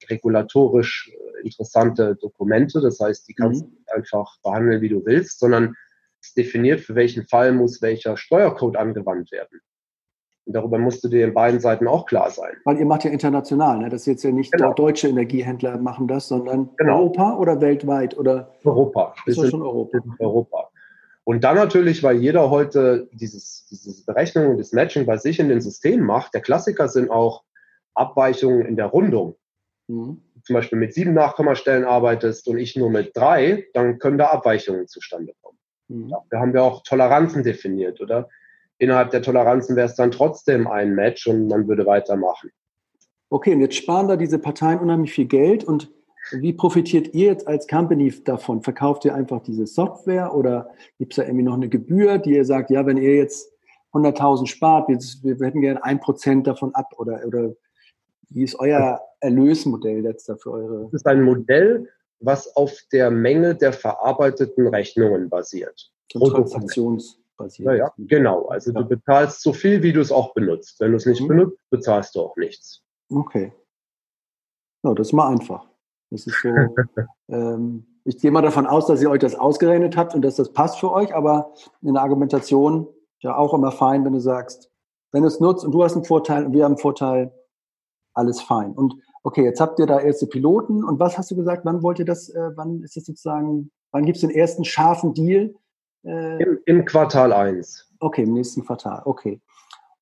regulatorisch interessante Dokumente. Das heißt, die kannst mhm. du einfach behandeln, wie du willst, sondern es definiert, für welchen Fall muss welcher Steuercode angewandt werden. Und darüber musste dir in beiden Seiten auch klar sein. Weil ihr macht ja international, ne? Das ist jetzt ja nicht genau. deutsche Energiehändler machen das, sondern genau. Europa oder weltweit oder? Europa. Das ist schon Europa. Europa. Und dann natürlich, weil jeder heute dieses, diese Berechnung und das Matching bei sich in den Systemen macht, der Klassiker sind auch Abweichungen in der Rundung. Mhm. Zum Beispiel mit sieben Nachkommastellen arbeitest und ich nur mit drei, dann können da Abweichungen zustande kommen. Mhm. Da haben wir auch Toleranzen definiert, oder? innerhalb der Toleranzen wäre es dann trotzdem ein Match und man würde weitermachen. Okay, und jetzt sparen da diese Parteien unheimlich viel Geld und wie profitiert ihr jetzt als Company davon? Verkauft ihr einfach diese Software oder gibt es da irgendwie noch eine Gebühr, die ihr sagt, ja, wenn ihr jetzt 100.000 spart, wir, wir hätten gerne ein Prozent davon ab oder, oder wie ist euer Erlösmodell jetzt da für eure? Das ist ein Modell, was auf der Menge der verarbeiteten Rechnungen basiert. Transaktions basiert. Ja, ja, genau. Also ja. du bezahlst so viel, wie du es auch benutzt. Wenn du es nicht mhm. benutzt, bezahlst du auch nichts. Okay. Ja, das ist mal einfach. Das ist so. ähm, ich gehe mal davon aus, dass ihr euch das ausgerechnet habt und dass das passt für euch, aber in der Argumentation ja auch immer fein, wenn du sagst, wenn du es nutzt und du hast einen Vorteil und wir haben einen Vorteil, alles fein. Und okay, jetzt habt ihr da erste Piloten und was hast du gesagt, wann wollt ihr das, äh, wann ist das sozusagen, wann gibt es den ersten scharfen Deal? Äh, Im, Im, Quartal 1. Okay, im nächsten Quartal, okay.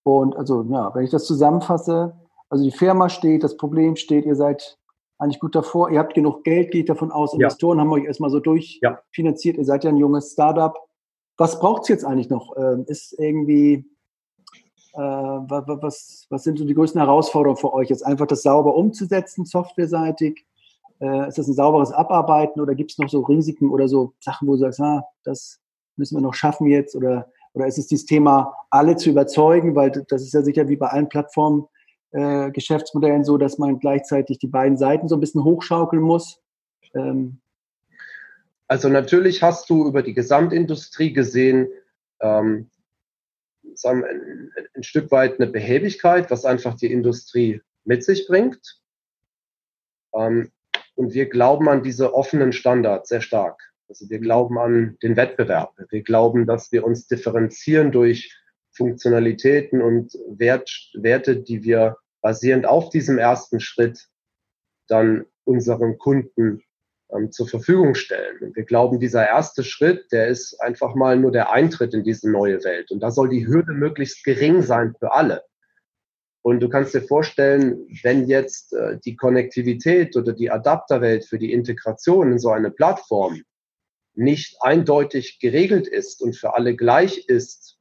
Und also, ja, wenn ich das zusammenfasse, also die Firma steht, das Problem steht, ihr seid eigentlich gut davor, ihr habt genug Geld, geht davon aus, Investoren ja. haben euch erstmal so durchfinanziert, ja. ihr seid ja ein junges Startup. Was braucht es jetzt eigentlich noch? Ähm, ist irgendwie, äh, was, was sind so die größten Herausforderungen für euch? Jetzt einfach das sauber umzusetzen, softwareseitig? Äh, ist das ein sauberes Abarbeiten oder gibt es noch so Risiken oder so Sachen, wo du sagst, ah, das müssen wir noch schaffen jetzt? Oder, oder ist es dieses Thema, alle zu überzeugen? Weil das ist ja sicher wie bei allen Plattformen, äh, Geschäftsmodellen so, dass man gleichzeitig die beiden Seiten so ein bisschen hochschaukeln muss. Ähm. Also natürlich hast du über die Gesamtindustrie gesehen, ähm, sagen wir, ein, ein, Stück weit eine Behäbigkeit, was einfach die Industrie mit sich bringt. Ähm, und wir glauben an diese offenen Standards sehr stark. Also wir glauben an den Wettbewerb. Wir glauben, dass wir uns differenzieren durch Funktionalitäten und Wert, Werte, die wir basierend auf diesem ersten Schritt dann unseren Kunden ähm, zur Verfügung stellen. Und wir glauben, dieser erste Schritt, der ist einfach mal nur der Eintritt in diese neue Welt. Und da soll die Hürde möglichst gering sein für alle. Und du kannst dir vorstellen, wenn jetzt äh, die Konnektivität oder die Adapterwelt für die Integration in so eine Plattform nicht eindeutig geregelt ist und für alle gleich ist,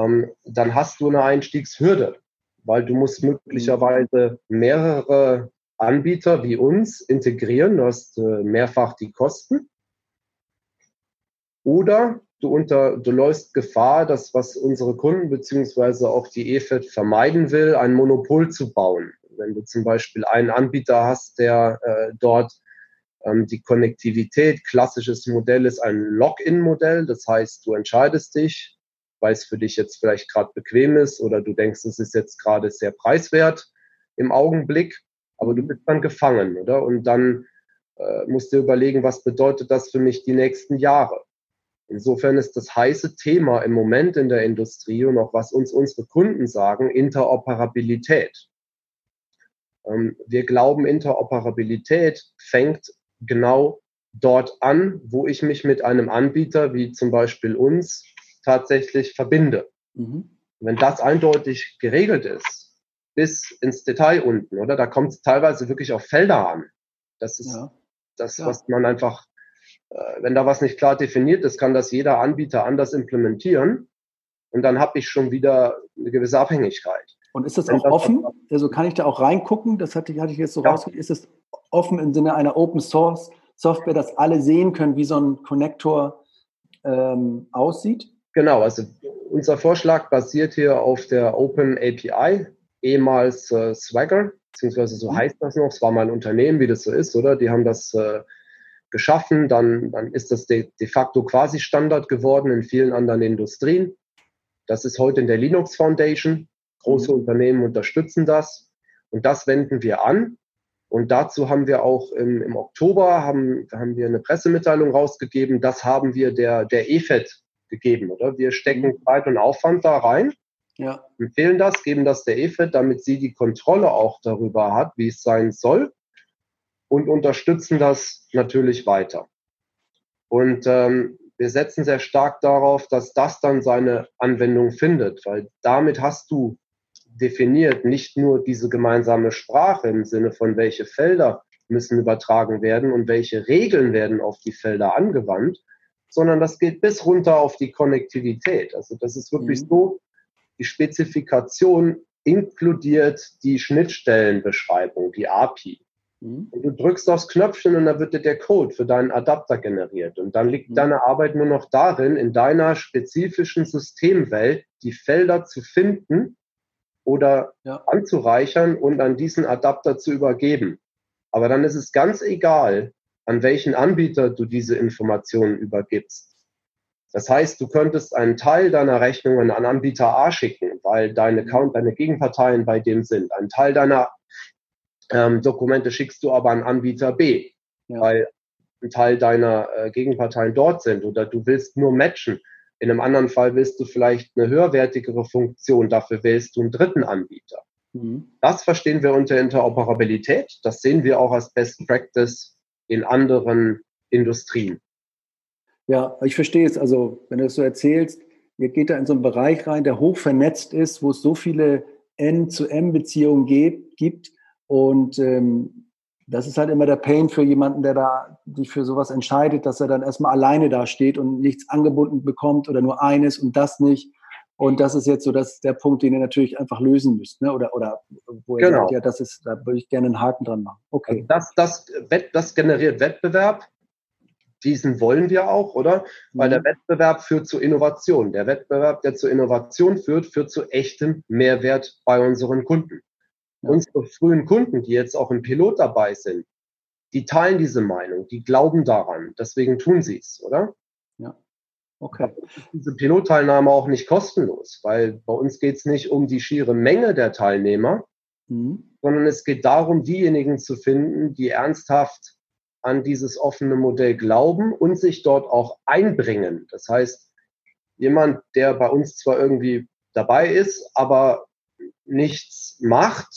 ähm, dann hast du eine Einstiegshürde, weil du musst möglicherweise mehrere Anbieter wie uns integrieren, du hast äh, mehrfach die Kosten. Oder du unter, du läufst Gefahr, das, was unsere Kunden beziehungsweise auch die EFED vermeiden will, ein Monopol zu bauen. Wenn du zum Beispiel einen Anbieter hast, der äh, dort ähm, die Konnektivität, klassisches Modell ist ein Login-Modell, das heißt, du entscheidest dich, weil es für dich jetzt vielleicht gerade bequem ist oder du denkst, es ist jetzt gerade sehr preiswert im Augenblick, aber du bist dann gefangen, oder? Und dann äh, musst du überlegen, was bedeutet das für mich die nächsten Jahre? Insofern ist das heiße Thema im Moment in der Industrie und auch was uns unsere Kunden sagen, Interoperabilität. Ähm, wir glauben, Interoperabilität fängt genau dort an, wo ich mich mit einem Anbieter wie zum Beispiel uns tatsächlich verbinde. Mhm. Wenn das eindeutig geregelt ist, bis ins Detail unten, oder? Da kommt es teilweise wirklich auf Felder an. Das ist ja. das, ja. was man einfach äh, wenn da was nicht klar definiert ist, kann das jeder Anbieter anders implementieren. Und dann habe ich schon wieder eine gewisse Abhängigkeit. Und ist das wenn auch das offen? Also kann ich da auch reingucken? Das hatte, hatte ich jetzt so ja. rausgekriegt. Ist es offen im Sinne einer Open Source Software, dass alle sehen können, wie so ein Connector ähm, aussieht? Genau, also unser Vorschlag basiert hier auf der Open API, ehemals äh, Swagger, beziehungsweise so mhm. heißt das noch. Es war mal ein Unternehmen, wie das so ist, oder? Die haben das äh, geschaffen, dann, dann ist das de, de facto quasi Standard geworden in vielen anderen Industrien. Das ist heute in der Linux Foundation. Große mhm. Unternehmen unterstützen das. Und das wenden wir an. Und dazu haben wir auch im, im Oktober haben, haben wir eine Pressemitteilung rausgegeben. Das haben wir der, der EFED gegeben, oder? Wir stecken mhm. Zeit und Aufwand da rein. Ja. Empfehlen das, geben das der EFED, damit sie die Kontrolle auch darüber hat, wie es sein soll und unterstützen das natürlich weiter. Und ähm, wir setzen sehr stark darauf, dass das dann seine Anwendung findet, weil damit hast du definiert nicht nur diese gemeinsame Sprache im Sinne von welche Felder müssen übertragen werden und welche Regeln werden auf die Felder angewandt, sondern das geht bis runter auf die Konnektivität. Also das ist wirklich mhm. so, die Spezifikation inkludiert die Schnittstellenbeschreibung, die API. Mhm. Und du drückst aufs Knöpfchen und dann wird dir der Code für deinen Adapter generiert. Und dann liegt mhm. deine Arbeit nur noch darin, in deiner spezifischen Systemwelt die Felder zu finden oder ja. anzureichern und an diesen Adapter zu übergeben. Aber dann ist es ganz egal, an welchen Anbieter du diese Informationen übergibst. Das heißt, du könntest einen Teil deiner Rechnungen an Anbieter A schicken, weil deine, Count, deine Gegenparteien bei dem sind. Ein Teil deiner ähm, Dokumente schickst du aber an Anbieter B, ja. weil ein Teil deiner äh, Gegenparteien dort sind oder du willst nur matchen. In einem anderen Fall willst du vielleicht eine höherwertigere Funktion, dafür wählst du einen dritten Anbieter. Mhm. Das verstehen wir unter Interoperabilität. Das sehen wir auch als Best Practice in anderen Industrien. Ja, ich verstehe es. Also, wenn du es so erzählst, ihr geht da in so einen Bereich rein, der hoch vernetzt ist, wo es so viele N-zu-M-Beziehungen gibt, und ähm, das ist halt immer der Pain für jemanden, der da sich für sowas entscheidet, dass er dann erstmal alleine da steht und nichts angebunden bekommt oder nur eines und das nicht. Und das ist jetzt so das, der Punkt, den ihr natürlich einfach lösen müsst, ne? Oder, oder wo ihr genau. sagt, ja, das ist, da würde ich gerne einen Haken dran machen. Okay. Also das, das, das generiert Wettbewerb. Diesen wollen wir auch, oder? Weil mhm. der Wettbewerb führt zu Innovation. Der Wettbewerb, der zu Innovation führt, führt zu echtem Mehrwert bei unseren Kunden. Unsere frühen Kunden, die jetzt auch im Pilot dabei sind, die teilen diese Meinung, die glauben daran, deswegen tun sie es, oder? Okay. Diese Pilotteilnahme auch nicht kostenlos, weil bei uns geht es nicht um die schiere Menge der Teilnehmer, mhm. sondern es geht darum, diejenigen zu finden, die ernsthaft an dieses offene Modell glauben und sich dort auch einbringen. Das heißt, jemand, der bei uns zwar irgendwie dabei ist, aber nichts macht,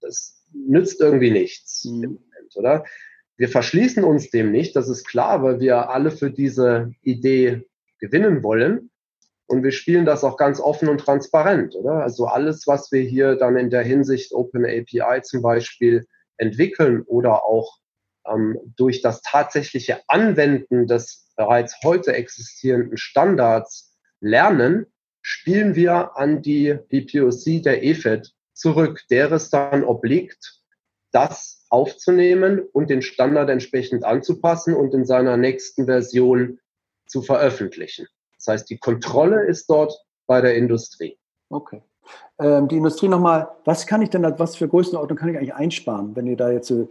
das nützt irgendwie nichts mhm. im Moment, oder? Wir verschließen uns dem nicht, das ist klar, weil wir alle für diese Idee gewinnen wollen. Und wir spielen das auch ganz offen und transparent, oder? Also alles, was wir hier dann in der Hinsicht Open API zum Beispiel entwickeln oder auch ähm, durch das tatsächliche Anwenden des bereits heute existierenden Standards lernen, spielen wir an die BPOC der EFED zurück, der es dann obliegt, das aufzunehmen und den Standard entsprechend anzupassen und in seiner nächsten Version zu veröffentlichen. Das heißt, die Kontrolle ist dort bei der Industrie. Okay. Ähm, die Industrie nochmal, was kann ich denn, was für Größenordnung kann ich eigentlich einsparen, wenn ihr da jetzt so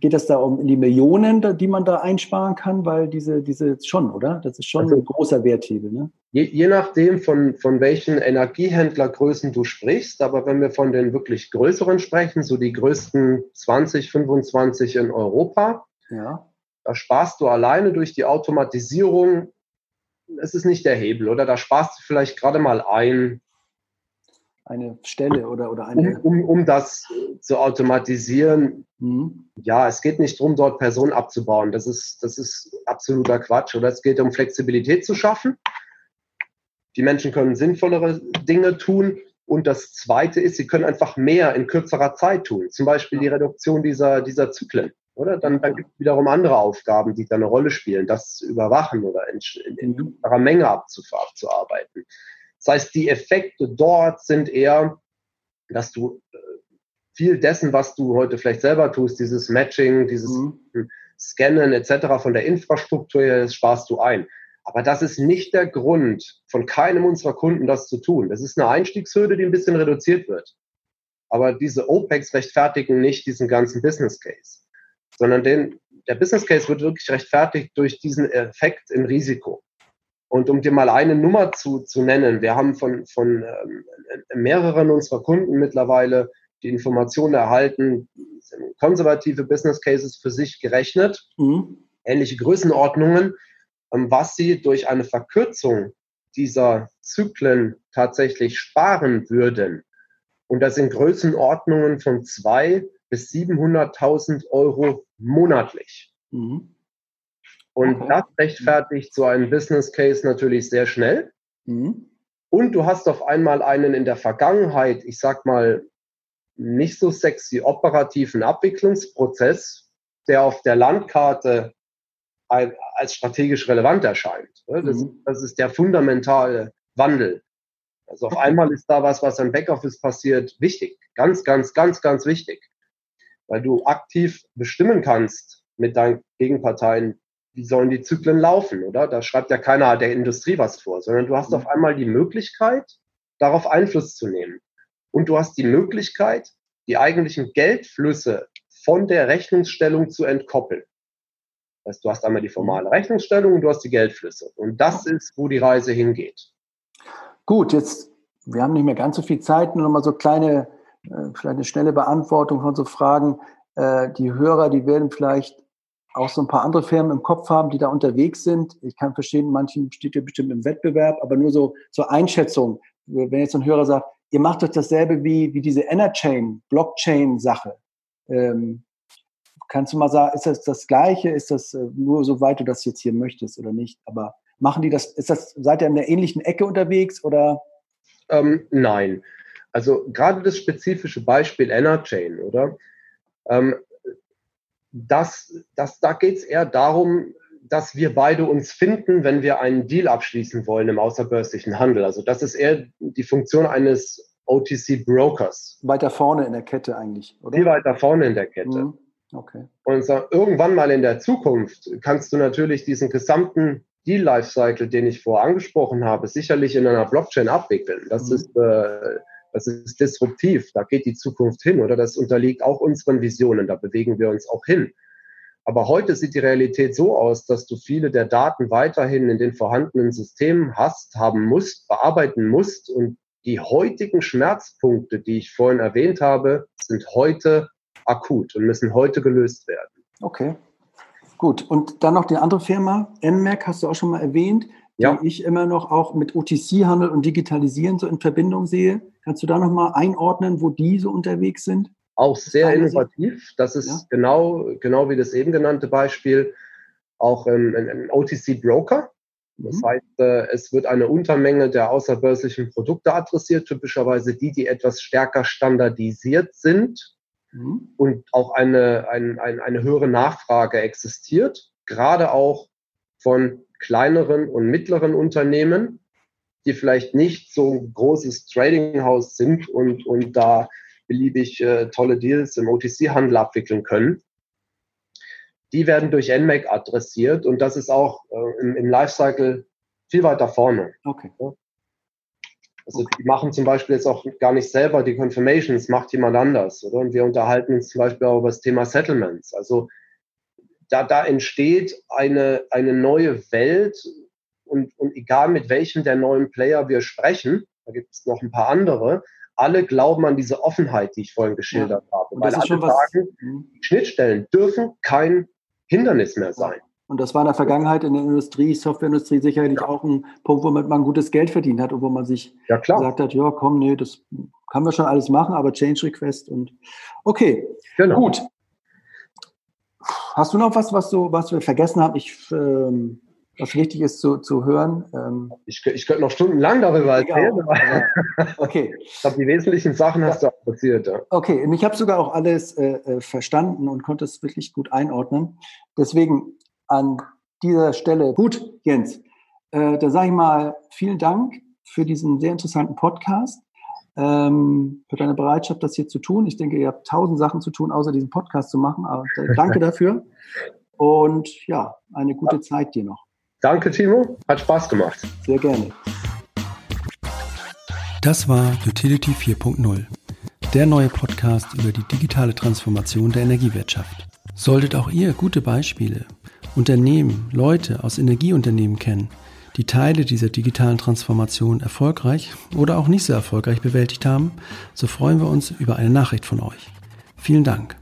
Geht es da um die Millionen, die man da einsparen kann? Weil diese, diese schon, oder? Das ist schon also, ein großer Werthebel. Ne? Je, je nachdem, von, von welchen Energiehändlergrößen du sprichst, aber wenn wir von den wirklich größeren sprechen, so die größten 20, 25 in Europa, ja. Da sparst du alleine durch die Automatisierung, es ist nicht der Hebel, oder? Da sparst du vielleicht gerade mal ein, eine Stelle oder, oder eine. Um, um, um das zu automatisieren, mhm. ja, es geht nicht darum, dort Personen abzubauen. Das ist, das ist absoluter Quatsch. Oder es geht um Flexibilität zu schaffen. Die Menschen können sinnvollere Dinge tun. Und das Zweite ist, sie können einfach mehr in kürzerer Zeit tun. Zum Beispiel die Reduktion dieser, dieser Zyklen. Oder? Dann, dann gibt es wiederum andere Aufgaben, die da eine Rolle spielen, das zu überwachen oder in, in, in kürzerer Menge abzuarbeiten. Das heißt, die Effekte dort sind eher, dass du äh, viel dessen, was du heute vielleicht selber tust, dieses Matching, dieses mhm. Scannen etc. von der Infrastruktur her, das sparst du ein. Aber das ist nicht der Grund von keinem unserer Kunden, das zu tun. Das ist eine Einstiegshürde, die ein bisschen reduziert wird. Aber diese OPEX rechtfertigen nicht diesen ganzen Business Case, sondern den, der Business Case wird wirklich rechtfertigt durch diesen Effekt im Risiko. Und um dir mal eine Nummer zu, zu nennen, wir haben von, von ähm, mehreren unserer Kunden mittlerweile die Informationen erhalten, konservative Business Cases für sich gerechnet, mhm. ähnliche Größenordnungen, ähm, was sie durch eine Verkürzung dieser Zyklen tatsächlich sparen würden. Und das sind Größenordnungen von zwei bis 700.000 Euro monatlich. Mhm. Und okay. das rechtfertigt so einen Business Case natürlich sehr schnell. Mhm. Und du hast auf einmal einen in der Vergangenheit, ich sag mal, nicht so sexy operativen Abwicklungsprozess, der auf der Landkarte als strategisch relevant erscheint. Das, mhm. das ist der fundamentale Wandel. Also auf einmal ist da was, was im Backoffice passiert, wichtig. Ganz, ganz, ganz, ganz wichtig. Weil du aktiv bestimmen kannst mit deinen Gegenparteien, wie sollen die Zyklen laufen, oder? Da schreibt ja keiner der Industrie was vor, sondern du hast mhm. auf einmal die Möglichkeit, darauf Einfluss zu nehmen. Und du hast die Möglichkeit, die eigentlichen Geldflüsse von der Rechnungsstellung zu entkoppeln. Das heißt, du hast einmal die formale mhm. Rechnungsstellung und du hast die Geldflüsse. Und das ist, wo die Reise hingeht. Gut, jetzt, wir haben nicht mehr ganz so viel Zeit, nur noch mal so kleine, vielleicht eine schnelle Beantwortung von so Fragen. Äh, die Hörer, die werden vielleicht auch so ein paar andere Firmen im Kopf haben, die da unterwegs sind. Ich kann verstehen, manchen steht ihr bestimmt im Wettbewerb, aber nur so zur Einschätzung. Wenn jetzt ein Hörer sagt, ihr macht doch dasselbe wie, wie diese Enerchain, Blockchain-Sache. Ähm, kannst du mal sagen, ist das das Gleiche? Ist das äh, nur so weit du das jetzt hier möchtest oder nicht? Aber machen die das, ist das, seid ihr in der ähnlichen Ecke unterwegs oder? Ähm, nein. Also gerade das spezifische Beispiel Enerchain, oder? Ähm, das, das, da geht es eher darum, dass wir beide uns finden, wenn wir einen Deal abschließen wollen im außerbörslichen Handel. Also das ist eher die Funktion eines OTC-Brokers. Weiter vorne in der Kette eigentlich, oder? Viel weiter vorne in der Kette. Mhm. Okay. Und so, irgendwann mal in der Zukunft kannst du natürlich diesen gesamten Deal Lifecycle, den ich vorher angesprochen habe, sicherlich in einer Blockchain abwickeln. Das mhm. ist äh, das ist disruptiv, da geht die Zukunft hin oder? Das unterliegt auch unseren Visionen, da bewegen wir uns auch hin. Aber heute sieht die Realität so aus, dass du viele der Daten weiterhin in den vorhandenen Systemen hast, haben musst, bearbeiten musst. Und die heutigen Schmerzpunkte, die ich vorhin erwähnt habe, sind heute akut und müssen heute gelöst werden. Okay, gut. Und dann noch die andere Firma, NMAC, hast du auch schon mal erwähnt, ja. die ich immer noch auch mit OTC-Handel und Digitalisieren so in Verbindung sehe. Kannst du da nochmal einordnen, wo die so unterwegs sind? Auch sehr innovativ. Das ist ja. genau, genau wie das eben genannte Beispiel auch ein, ein OTC-Broker. Das mhm. heißt, äh, es wird eine Untermenge der außerbörslichen Produkte adressiert, typischerweise die, die etwas stärker standardisiert sind mhm. und auch eine, ein, ein, eine höhere Nachfrage existiert, gerade auch von kleineren und mittleren Unternehmen, die vielleicht nicht so ein großes Tradinghaus sind und, und da beliebig äh, tolle Deals im OTC-Handel abwickeln können. Die werden durch NMAC adressiert und das ist auch äh, im, im Lifecycle viel weiter vorne. Okay. Also okay. die machen zum Beispiel jetzt auch gar nicht selber die Confirmations, macht jemand anders, oder? Und wir unterhalten uns zum Beispiel auch über das Thema Settlements. Also da, da entsteht eine, eine neue Welt und, und egal mit welchem der neuen Player wir sprechen, da gibt es noch ein paar andere, alle glauben an diese Offenheit, die ich vorhin geschildert ja. habe. Weil alle sagen, mhm. Schnittstellen dürfen kein Hindernis mehr sein. Und das war in der Vergangenheit in der Industrie, Softwareindustrie sicherlich ja. auch ein Punkt, womit man gutes Geld verdient hat und wo man sich ja, gesagt hat, ja, komm, nee, das kann man schon alles machen, aber Change Request und okay, genau. gut. Hast du noch was, was du, was wir vergessen haben? Ich, ähm, was wichtig ist zu, zu hören. Ähm, ich, ich könnte noch stundenlang darüber erzählen. okay. ich glaube, die wesentlichen Sachen hast ja. du erzählt. Ja. Okay, und ich habe sogar auch alles äh, äh, verstanden und konnte es wirklich gut einordnen. Deswegen an dieser Stelle, gut, Jens, äh, da sage ich mal vielen Dank für diesen sehr interessanten Podcast, ähm, für deine Bereitschaft, das hier zu tun. Ich denke, ihr habt tausend Sachen zu tun, außer diesen Podcast zu machen. Aber danke dafür. Und ja, eine gute ja. Zeit dir noch. Danke, Timo. Hat Spaß gemacht. Sehr gerne. Das war Utility 4.0, der neue Podcast über die digitale Transformation der Energiewirtschaft. Solltet auch ihr gute Beispiele Unternehmen, Leute aus Energieunternehmen kennen, die Teile dieser digitalen Transformation erfolgreich oder auch nicht so erfolgreich bewältigt haben, so freuen wir uns über eine Nachricht von euch. Vielen Dank.